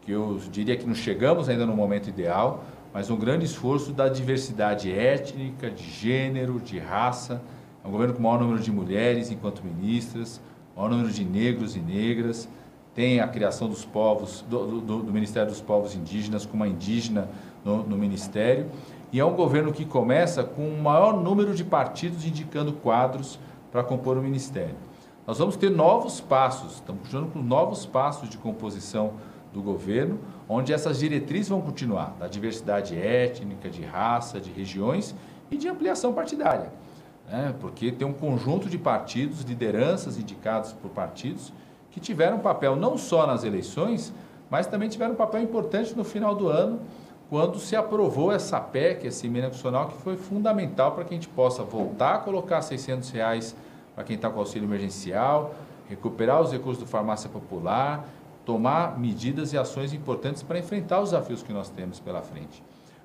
que eu diria que não chegamos ainda no momento ideal, mas um grande esforço da diversidade étnica, de gênero, de raça. É um governo com o maior número de mulheres enquanto ministras, maior número de negros e negras. Tem a criação dos povos, do, do, do Ministério dos Povos Indígenas, com uma indígena no, no Ministério. E é um governo que começa com o maior número de partidos indicando quadros para compor o ministério. Nós vamos ter novos passos, estamos puxando com novos passos de composição do governo, onde essas diretrizes vão continuar, da diversidade étnica, de raça, de regiões e de ampliação partidária. Né? Porque tem um conjunto de partidos, lideranças indicadas por partidos, que tiveram papel não só nas eleições, mas também tiveram um papel importante no final do ano, quando se aprovou essa PEC, essa emenda constitucional, que foi fundamental para que a gente possa voltar a colocar 600 reais para quem está com auxílio emergencial, recuperar os recursos do farmácia popular, tomar medidas e ações importantes para enfrentar os desafios que nós temos pela frente.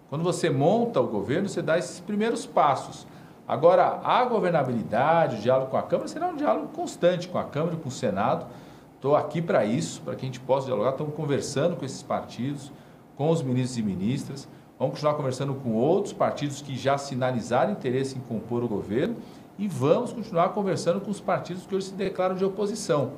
Quando você monta o governo, você dá esses primeiros passos. Agora, a governabilidade, o diálogo com a Câmara será um diálogo constante com a Câmara e com o Senado. Estou aqui para isso, para que a gente possa dialogar. Estamos conversando com esses partidos, com os ministros e ministras. Vamos continuar conversando com outros partidos que já sinalizaram interesse em compor o governo e vamos continuar conversando com os partidos que hoje se declaram de oposição.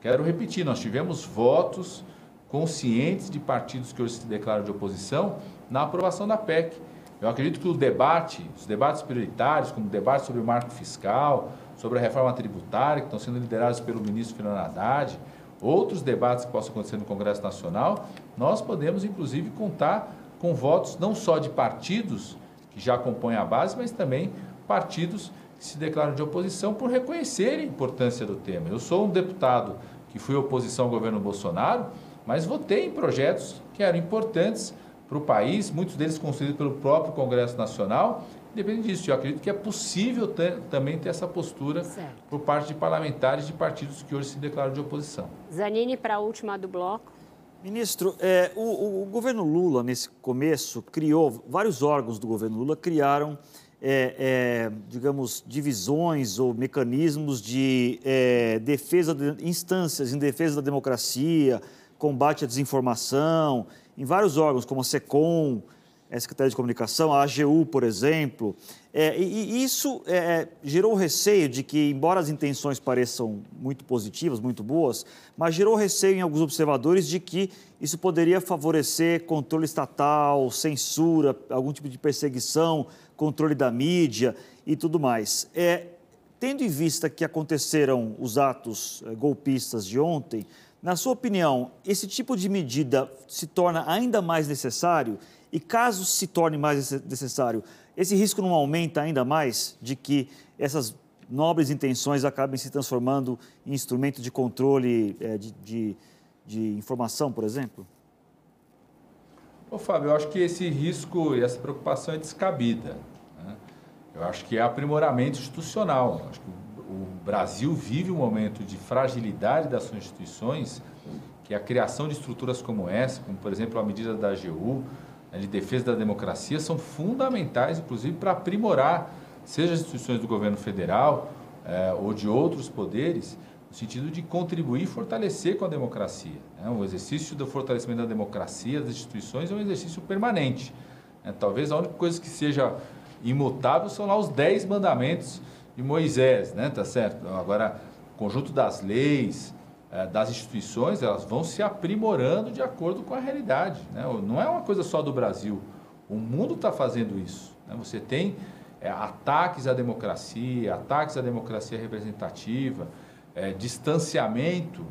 Quero repetir, nós tivemos votos conscientes de partidos que hoje se declaram de oposição na aprovação da PEC. Eu acredito que o debate, os debates prioritários, como o debate sobre o marco fiscal, sobre a reforma tributária, que estão sendo liderados pelo ministro Fernando Haddad, outros debates que possam acontecer no Congresso Nacional, nós podemos, inclusive, contar com votos não só de partidos que já compõem a base, mas também partidos que se declaram de oposição por reconhecerem a importância do tema. Eu sou um deputado que fui oposição ao governo Bolsonaro, mas votei em projetos que eram importantes para o país, muitos deles construídos pelo próprio Congresso Nacional. Independente disso, eu acredito que é possível ter, também ter essa postura certo. por parte de parlamentares de partidos que hoje se declaram de oposição. Zanini, para a última do bloco. Ministro, é, o, o, governo Lula, nesse começo, criou, vários órgãos do governo Lula criaram, é, é, digamos, divisões ou mecanismos de é, defesa, de instâncias em defesa da democracia, combate à desinformação, em vários órgãos, como a SECOM, a Secretaria de Comunicação, a AGU, por exemplo. É, e, e, isso é, gerou receio de que, embora as intenções pareçam muito positivas, muito boas, mas gerou receio em alguns observadores de que isso poderia favorecer controle estatal, censura, algum tipo de perseguição, controle da mídia e tudo mais. É, tendo em vista que aconteceram os atos é, golpistas de ontem, na sua opinião, esse tipo de medida se torna ainda mais necessário? E caso se torne mais necessário, esse risco não aumenta ainda mais de que essas nobres intenções acabem se transformando em instrumento de controle é, de, de, de, informação, por exemplo? Ô, Fábio, eu acho que esse risco e essa preocupação é descabida. Né? Eu acho que é aprimoramento institucional. Eu acho que o Brasil vive um momento de fragilidade das suas instituições, que a criação de estruturas como essa, como por exemplo a medida da AGU, né, de defesa da democracia, são fundamentais, inclusive, para aprimorar, seja as instituições do governo federal eh, ou de outros poderes, no sentido de contribuir e fortalecer com a democracia. Né? O exercício do fortalecimento da democracia, das instituições, é um exercício permanente. Né? Talvez a única coisa que seja imutável são lá os dez mandamentos de Moisés, né? Tá certo? Agora, o conjunto das leis, eh, das instituições, elas vão se aprimorando de acordo com a realidade. Né? Não é uma coisa só do Brasil. O mundo está fazendo isso. Né? Você tem é, ataques à democracia, ataques à democracia representativa, é, distanciamento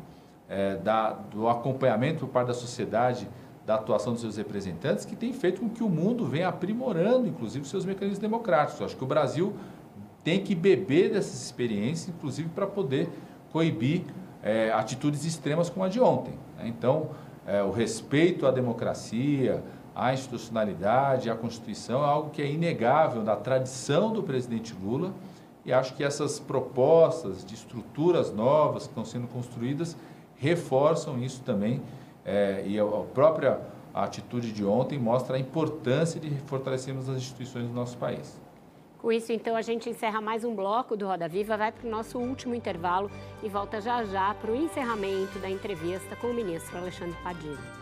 é, da, do acompanhamento por parte da sociedade da atuação dos seus representantes, que tem feito com que o mundo venha aprimorando, inclusive, seus mecanismos democráticos. Eu acho que o Brasil tem que beber dessas experiências, inclusive para poder coibir é, atitudes extremas como a de ontem. Né? Então, é, o respeito à democracia, à institucionalidade, à Constituição é algo que é inegável da tradição do presidente Lula e acho que essas propostas de estruturas novas que estão sendo construídas reforçam isso também é, e a própria atitude de ontem mostra a importância de fortalecermos as instituições do nosso país. Com isso, então, a gente encerra mais um bloco do Roda Viva, vai para o nosso último intervalo e volta já já para o encerramento da entrevista com o ministro Alexandre Padilha.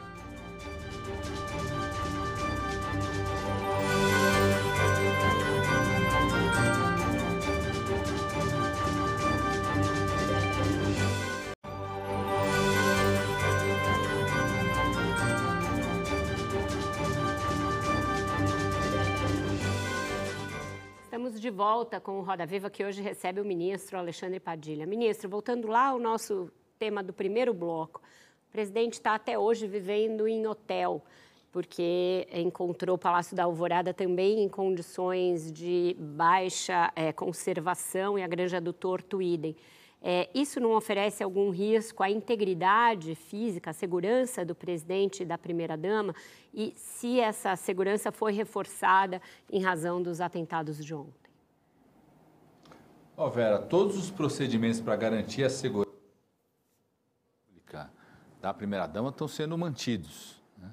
De volta com o Roda Viva, que hoje recebe o ministro Alexandre Padilha. Ministro, voltando lá ao nosso tema do primeiro bloco, o presidente está até hoje vivendo em hotel, porque encontrou o Palácio da Alvorada também em condições de baixa é, conservação e a Granja do Torto idem. É, isso não oferece algum risco à integridade física, à segurança do presidente e da primeira-dama? E se essa segurança foi reforçada em razão dos atentados de ontem? Oh, Vera, todos os procedimentos para garantir a segurança da primeira-dama estão sendo mantidos. Né?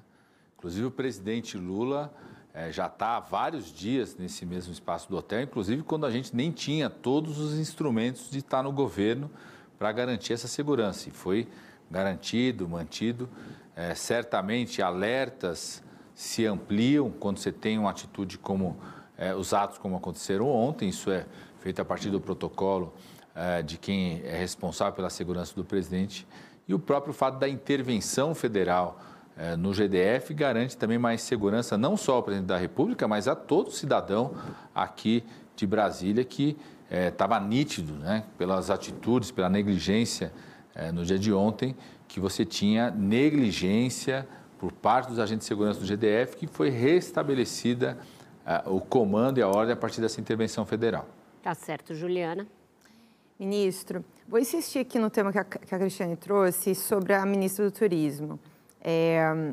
Inclusive, o presidente Lula é, já está há vários dias nesse mesmo espaço do hotel, inclusive quando a gente nem tinha todos os instrumentos de estar no governo para garantir essa segurança. E foi garantido, mantido. É, certamente, alertas se ampliam quando você tem uma atitude como é, os atos como aconteceram ontem. Isso é feito a partir do protocolo é, de quem é responsável pela segurança do presidente e o próprio fato da intervenção federal eh, no GDF garante também mais segurança, não só ao presidente da República, mas a todo cidadão aqui de Brasília que estava eh, nítido, né, pelas atitudes, pela negligência eh, no dia de ontem, que você tinha negligência por parte dos agentes de segurança do GDF, que foi restabelecida o comando e a ordem a partir dessa intervenção federal. Tá certo, Juliana. Ministro, vou insistir aqui no tema que a, que a Cristiane trouxe sobre a ministra do Turismo. É,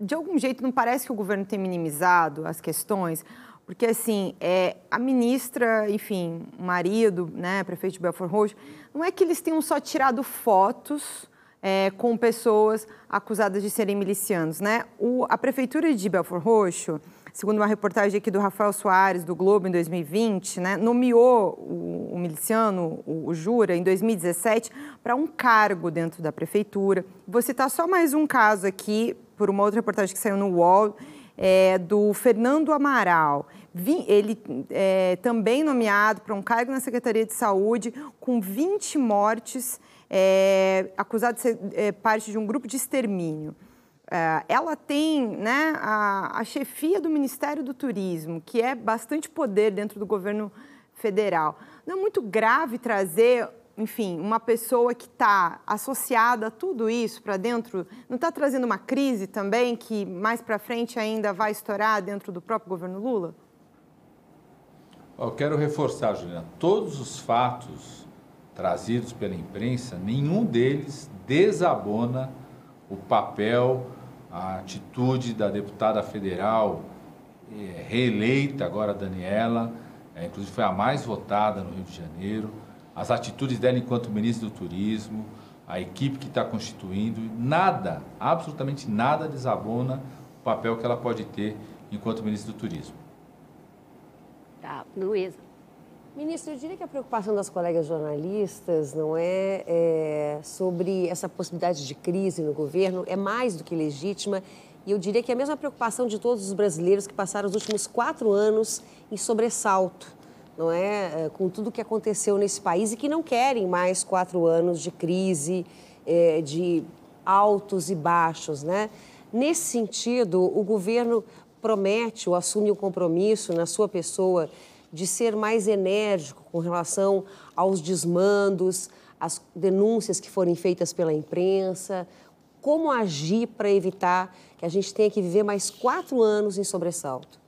de algum jeito, não parece que o governo tem minimizado as questões, porque, assim, é, a ministra, enfim, o marido, né, prefeito de Belfort Roxo, não é que eles tenham só tirado fotos é, com pessoas acusadas de serem milicianos, né? O, a prefeitura de Belfort Roxo segundo uma reportagem aqui do Rafael Soares, do Globo, em 2020, né, nomeou o, o miliciano, o, o, Jura, em 2017, para um cargo dentro da prefeitura. Vou citar só mais um caso aqui, por uma outra reportagem que saiu no UOL, é, do Fernando Amaral. Ele é também nomeado para um cargo na Secretaria de Saúde, com 20 mortes, é, acusado de ser é, parte de um grupo de extermínio. É, ela tem né, a, a chefia do Ministério do Turismo, que é bastante poder dentro do governo federal. Não é muito grave trazer, enfim, uma pessoa que está associada a tudo isso para dentro? Não está trazendo uma crise também que mais para frente ainda vai estourar dentro do próprio governo Lula? Eu quero reforçar, Juliana, todos os fatos trazidos pela imprensa, nenhum deles desabona o papel a atitude da deputada federal é, reeleita agora, Daniela, é, inclusive foi a mais votada no Rio de Janeiro, as atitudes dela enquanto ministro do Turismo, a equipe que está constituindo, nada, absolutamente nada desabona o papel que ela pode ter enquanto ministro do Turismo. Tá, Luísa. Ministro, eu diria que a preocupação das colegas jornalistas não é, é, sobre essa possibilidade de crise no governo, é mais do que legítima. E eu diria que é a mesma preocupação de todos os brasileiros que passaram os últimos quatro anos em sobressalto, não é? é com tudo o que aconteceu nesse país e que não querem mais quatro anos de crise, é, de altos e baixos, né? Nesse sentido, o governo promete ou assume o compromisso na sua pessoa de ser mais enérgico com relação aos desmandos, às denúncias que forem feitas pela imprensa, como agir para evitar que a gente tenha que viver mais quatro anos em sobressalto?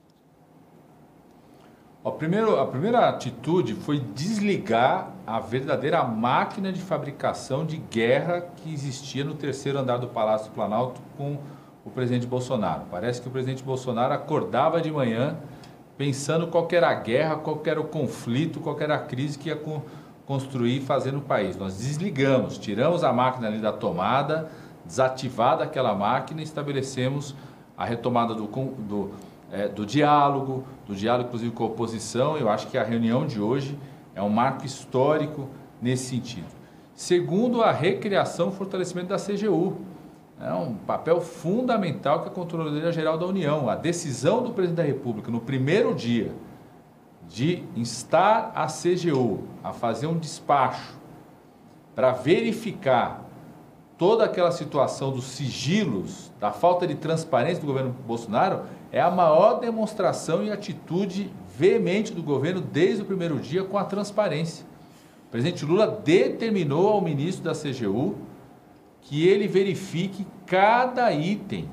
O primeiro, a primeira atitude foi desligar a verdadeira máquina de fabricação de guerra que existia no terceiro andar do Palácio do Planalto com o presidente Bolsonaro. Parece que o presidente Bolsonaro acordava de manhã pensando qual era a guerra, qual era o conflito, qual era a crise que ia construir e fazer no país. Nós desligamos, tiramos a máquina ali da tomada, desativada aquela máquina e estabelecemos a retomada do, do, é, do diálogo, do diálogo inclusive com a oposição. Eu acho que a reunião de hoje é um marco histórico nesse sentido. Segundo, a recriação e fortalecimento da CGU é um papel fundamental que a Controladoria Geral da União, a decisão do presidente da República no primeiro dia de instar a CGU a fazer um despacho para verificar toda aquela situação dos sigilos, da falta de transparência do governo Bolsonaro, é a maior demonstração e atitude veemente do governo desde o primeiro dia com a transparência. O presidente Lula determinou ao ministro da CGU que ele verifique cada item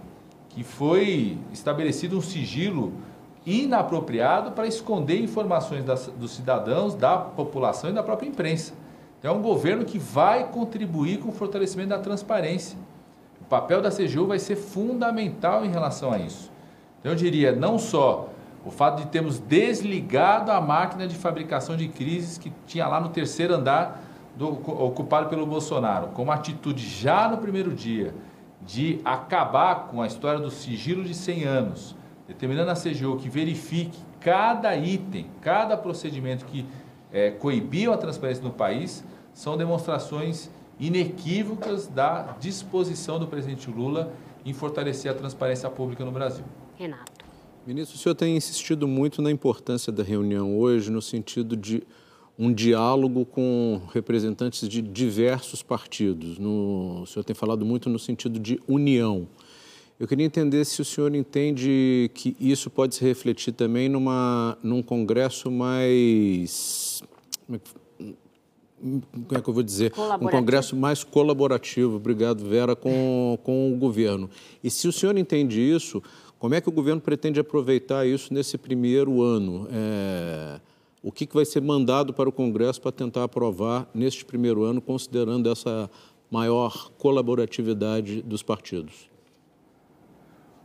que foi estabelecido um sigilo inapropriado para esconder informações das, dos cidadãos, da população e da própria imprensa. Então, é um governo que vai contribuir com o fortalecimento da transparência. O papel da CGU vai ser fundamental em relação a isso. Então, eu diria, não só o fato de termos desligado a máquina de fabricação de crises que tinha lá no terceiro andar do, ocupado pelo Bolsonaro, como atitude já no primeiro dia de acabar com a história do sigilo de 100 anos, determinando a CGU que verifique cada item, cada procedimento que é, coibiam a transparência no país, são demonstrações inequívocas da disposição do presidente Lula em fortalecer a transparência pública no Brasil. Renato. Ministro, o senhor tem insistido muito na importância da reunião hoje, no sentido de um diálogo com representantes de diversos partidos. No, o senhor tem falado muito no sentido de união. Eu queria entender se o senhor entende que isso pode se refletir também numa, num congresso mais. Como é que eu vou dizer? Um congresso mais colaborativo, obrigado, Vera, com, com o governo. E se o senhor entende isso, como é que o governo pretende aproveitar isso nesse primeiro ano? É o que, que vai ser mandado para o Congresso para tentar aprovar neste primeiro ano, considerando essa maior colaboratividade dos partidos?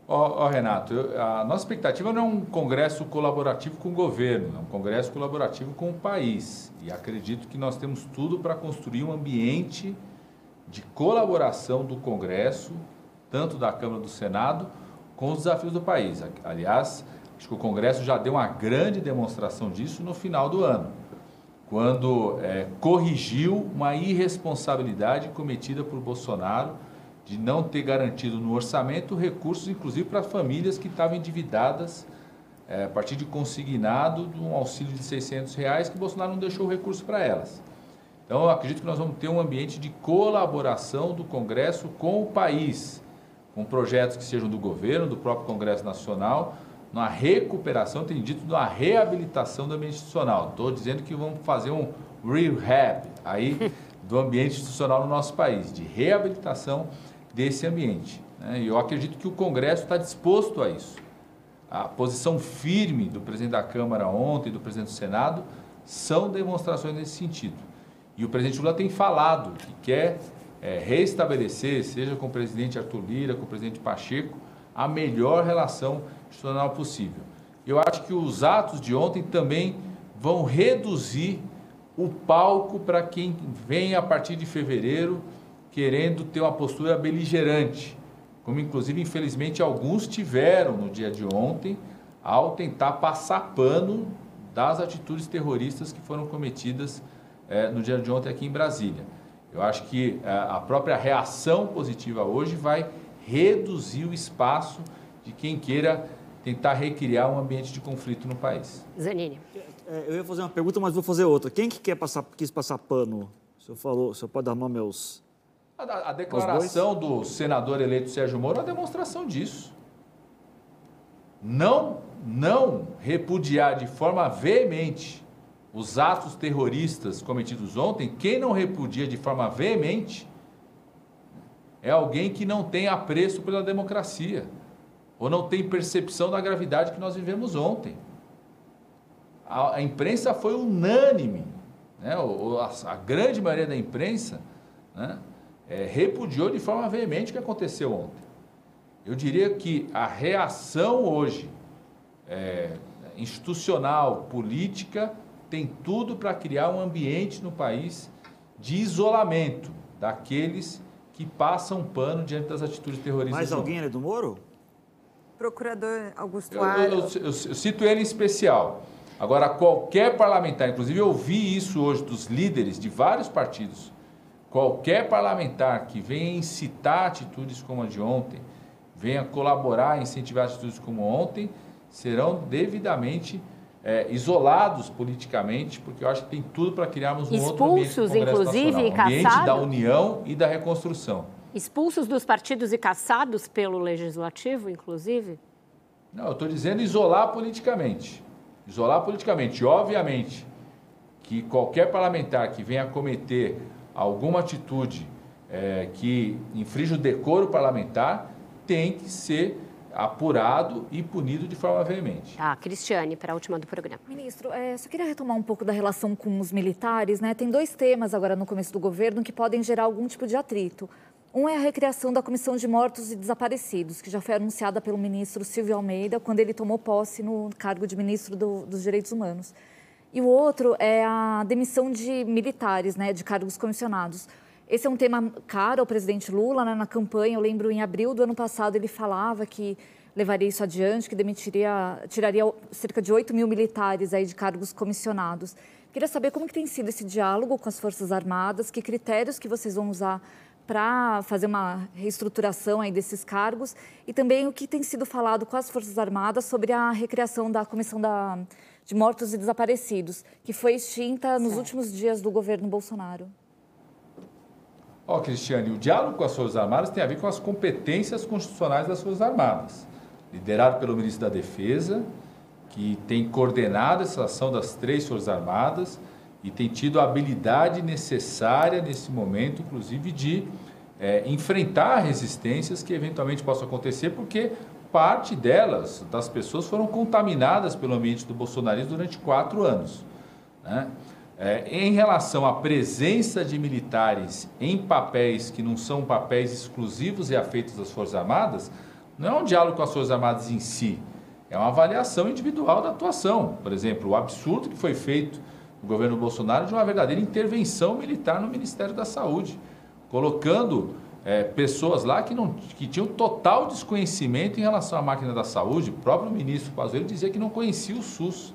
Oh, oh, Renato, a nossa expectativa não é um congresso colaborativo com o governo, é um congresso colaborativo com o país. E acredito que nós temos tudo para construir um ambiente de colaboração do Congresso, tanto da Câmara do Senado, com os desafios do país. Aliás, Acho que o Congresso já deu uma grande demonstração disso no final do ano, quando é, corrigiu uma irresponsabilidade cometida por Bolsonaro de não ter garantido no orçamento recursos, inclusive para famílias que estavam endividadas é, a partir de consignado de um auxílio de 600 reais que Bolsonaro não deixou recurso para elas. Então, eu acredito que nós vamos ter um ambiente de colaboração do Congresso com o país, com projetos que sejam do governo, do próprio Congresso Nacional, na recuperação, tem dito na reabilitação do ambiente institucional. Estou dizendo que vamos fazer um rehab aí [laughs] do ambiente institucional no nosso país, de reabilitação desse ambiente. Né? E eu acredito que o Congresso está disposto a isso. A posição firme do presidente da Câmara ontem e do presidente do Senado são demonstrações nesse sentido. E o presidente Lula tem falado que quer é, restabelecer, seja com o presidente Arthur Lira, com o presidente Pacheco, a melhor relação institucional possível. Eu acho que os atos de ontem também vão reduzir o palco para quem vem a partir de fevereiro querendo ter uma postura beligerante, como inclusive infelizmente alguns tiveram no dia de ontem ao tentar passar pano das atitudes terroristas que foram cometidas é, no dia de ontem aqui em Brasília. Eu acho que é, a própria reação positiva hoje vai reduzir o espaço de quem queira tentar recriar um ambiente de conflito no país. Zanini. É, eu ia fazer uma pergunta, mas vou fazer outra. Quem que quer passar, quis passar pano? O senhor falou, o senhor pode armar meus... A, a declaração do senador eleito Sérgio Moro é uma demonstração disso. Não, não repudiar de forma veemente os atos terroristas cometidos ontem, quem não repudia de forma veemente é alguém que não tem apreço pela democracia ou não tem percepção da gravidade que nós vivemos ontem. A, a imprensa foi unânime, né? o, a, a, grande maioria da imprensa né? é, repudiou de forma veemente o que aconteceu ontem. Eu diria que a reação hoje, é, institucional, política, tem tudo para criar um ambiente no país de isolamento daqueles que passam pano diante das atitudes terroristas. Mais alguém ali do Moro? Procurador Augusto eu, eu, eu, eu, cito ele em especial. Agora, qualquer parlamentar, inclusive eu vi isso hoje dos líderes de vários partidos, qualquer parlamentar que venha incitar atitudes como a de ontem, venha colaborar, incentivar atitudes como ontem, serão devidamente é, isolados politicamente, porque eu acho que tem tudo para criarmos um Expulsos, outro ambiente inclusive, nacional, e ambiente da união e da reconstrução. Expulsos dos partidos e caçados pelo legislativo, inclusive? Não, eu estou dizendo isolar politicamente. Isolar politicamente. Obviamente que qualquer parlamentar que venha cometer alguma atitude é, que infringe o decoro parlamentar tem que ser apurado e punido de forma veemente. Tá, Cristiane, para a última do programa. Ministro, é, só queria retomar um pouco da relação com os militares. Né? Tem dois temas agora no começo do governo que podem gerar algum tipo de atrito. Um é a recriação da Comissão de Mortos e Desaparecidos, que já foi anunciada pelo ministro Silvio Almeida quando ele tomou posse no cargo de ministro do, dos Direitos Humanos. E o outro é a demissão de militares, né, de cargos comissionados. Esse é um tema caro ao presidente Lula né, na campanha. Eu lembro em abril do ano passado ele falava que levaria isso adiante, que demitiria, tiraria cerca de 8 mil militares aí de cargos comissionados. Queria saber como que tem sido esse diálogo com as Forças Armadas, que critérios que vocês vão usar para fazer uma reestruturação aí desses cargos e também o que tem sido falado com as Forças Armadas sobre a recriação da Comissão da, de Mortos e Desaparecidos, que foi extinta nos últimos dias do governo Bolsonaro. Ó, oh, Cristiane, o diálogo com as Forças Armadas tem a ver com as competências constitucionais das Forças Armadas, liderado pelo ministro da Defesa, que tem coordenado essa ação das três Forças Armadas e tem tido a habilidade necessária nesse momento, inclusive, de é, enfrentar resistências que eventualmente possam acontecer, porque parte delas, das pessoas, foram contaminadas pelo ambiente do bolsonarismo durante quatro anos. Né? É, em relação à presença de militares em papéis que não são papéis exclusivos e afeitos das Forças Armadas, não é um diálogo com as Forças Armadas em si, é uma avaliação individual da atuação. Por exemplo, o absurdo que foi feito no governo Bolsonaro de uma verdadeira intervenção militar no Ministério da Saúde, colocando é, pessoas lá que, não, que tinham total desconhecimento em relação à máquina da saúde. O próprio ministro Pazuello dizia que não conhecia o SUS.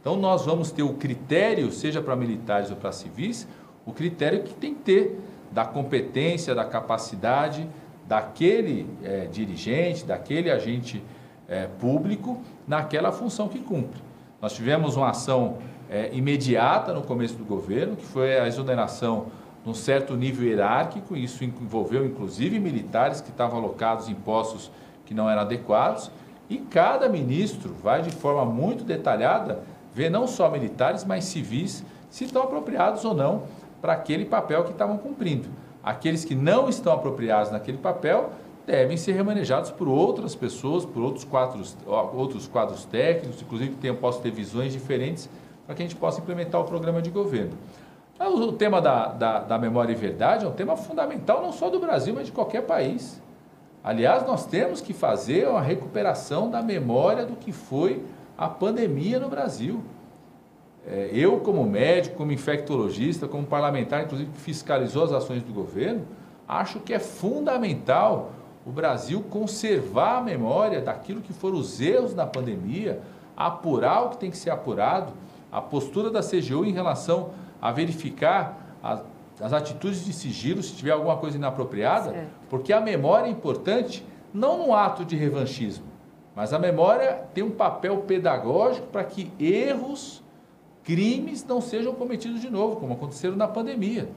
Então nós vamos ter o critério, seja para militares ou para civis, o critério que tem que ter da competência, da capacidade daquele é, dirigente, daquele agente é, público naquela função que cumpre. Nós tivemos uma ação é, imediata no começo do governo, que foi a exoneração num certo nível hierárquico, isso envolveu inclusive militares que estavam alocados em postos que não eram adequados, e cada ministro vai de forma muito detalhada ver não só militares, mas civis, se estão apropriados ou não para aquele papel que estavam cumprindo. Aqueles que não estão apropriados naquele papel devem ser remanejados por outras pessoas, por outros quadros, outros quadros técnicos, inclusive que possam ter visões diferentes para que a gente possa implementar o programa de governo. O tema da, da, da, memória e verdade é um tema fundamental não só do Brasil, mas de qualquer país. Aliás, nós temos que fazer uma recuperação da memória do que foi a pandemia no Brasil. É, eu, como médico, como infectologista, como parlamentar, inclusive que fiscalizou as ações do governo, acho que é fundamental o Brasil conservar a memória daquilo que foram os erros na pandemia, apurar o que tem que ser apurado a postura da CGU em relação a verificar a, as atitudes de sigilo, se tiver alguma coisa inapropriada, certo. porque a memória é importante não no ato de revanchismo, mas a memória tem um papel pedagógico para que erros, crimes não sejam cometidos de novo, como aconteceram na pandemia.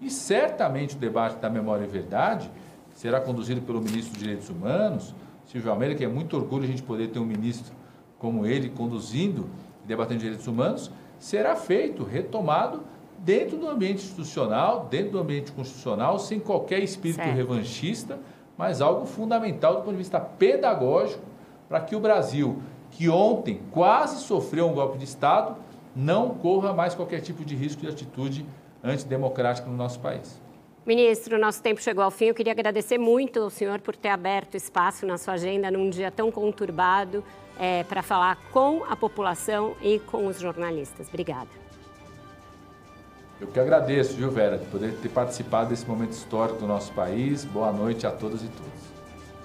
E certamente o debate da memória e verdade será conduzido pelo ministro dos Direitos Humanos, Silvio Almeida, que é muito orgulho a gente poder ter um ministro como ele conduzindo debatendo direitos humanos, será feito, retomado dentro do ambiente institucional, dentro do ambiente constitucional, sem qualquer espírito certo. revanchista, mas algo fundamental do ponto de vista pedagógico para que o Brasil, que ontem quase sofreu um golpe de Estado, não corra mais qualquer tipo de risco de atitude antidemocrática no nosso país. Ministro, nosso tempo chegou ao fim. Eu queria agradecer muito ao senhor por ter aberto espaço na sua agenda num dia tão conturbado é, para falar com a população e com os jornalistas. Obrigada. Eu que agradeço, viu, Vera, de poder ter participado desse momento histórico do nosso país. Boa noite a todas e todos.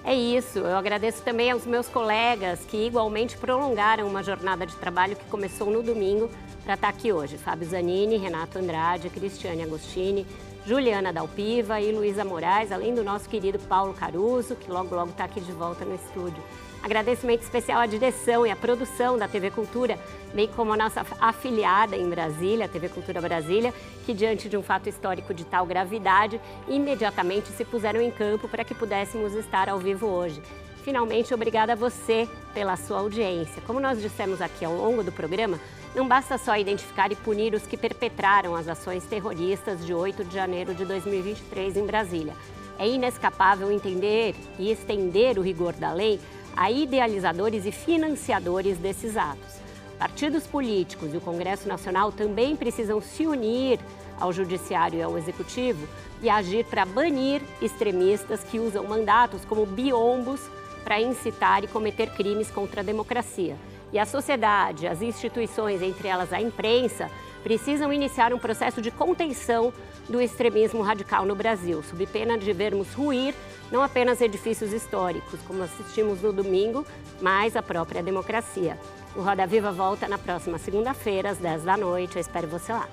É isso. Eu agradeço também aos meus colegas que igualmente prolongaram uma jornada de trabalho que começou no domingo para estar aqui hoje. Fábio Zanini, Renato Andrade, Cristiane Agostini, Juliana Dalpiva e Luísa Moraes, além do nosso querido Paulo Caruso, que logo logo está aqui de volta no estúdio. Agradecimento especial à direção e à produção da TV Cultura, bem como a nossa afiliada em Brasília, a TV Cultura Brasília, que diante de um fato histórico de tal gravidade, imediatamente se puseram em campo para que pudéssemos estar ao vivo hoje. Finalmente, obrigada a você pela sua audiência. Como nós dissemos aqui ao longo do programa, não basta só identificar e punir os que perpetraram as ações terroristas de 8 de janeiro de 2023 em Brasília. É inescapável entender e estender o rigor da lei a idealizadores e financiadores desses atos. Partidos políticos e o Congresso Nacional também precisam se unir ao Judiciário e ao Executivo e agir para banir extremistas que usam mandatos como biombos para incitar e cometer crimes contra a democracia. E a sociedade, as instituições, entre elas a imprensa, precisam iniciar um processo de contenção do extremismo radical no Brasil, sob pena de vermos ruir não apenas edifícios históricos, como assistimos no domingo, mas a própria democracia. O Roda Viva volta na próxima segunda-feira, às 10 da noite. Eu espero você lá.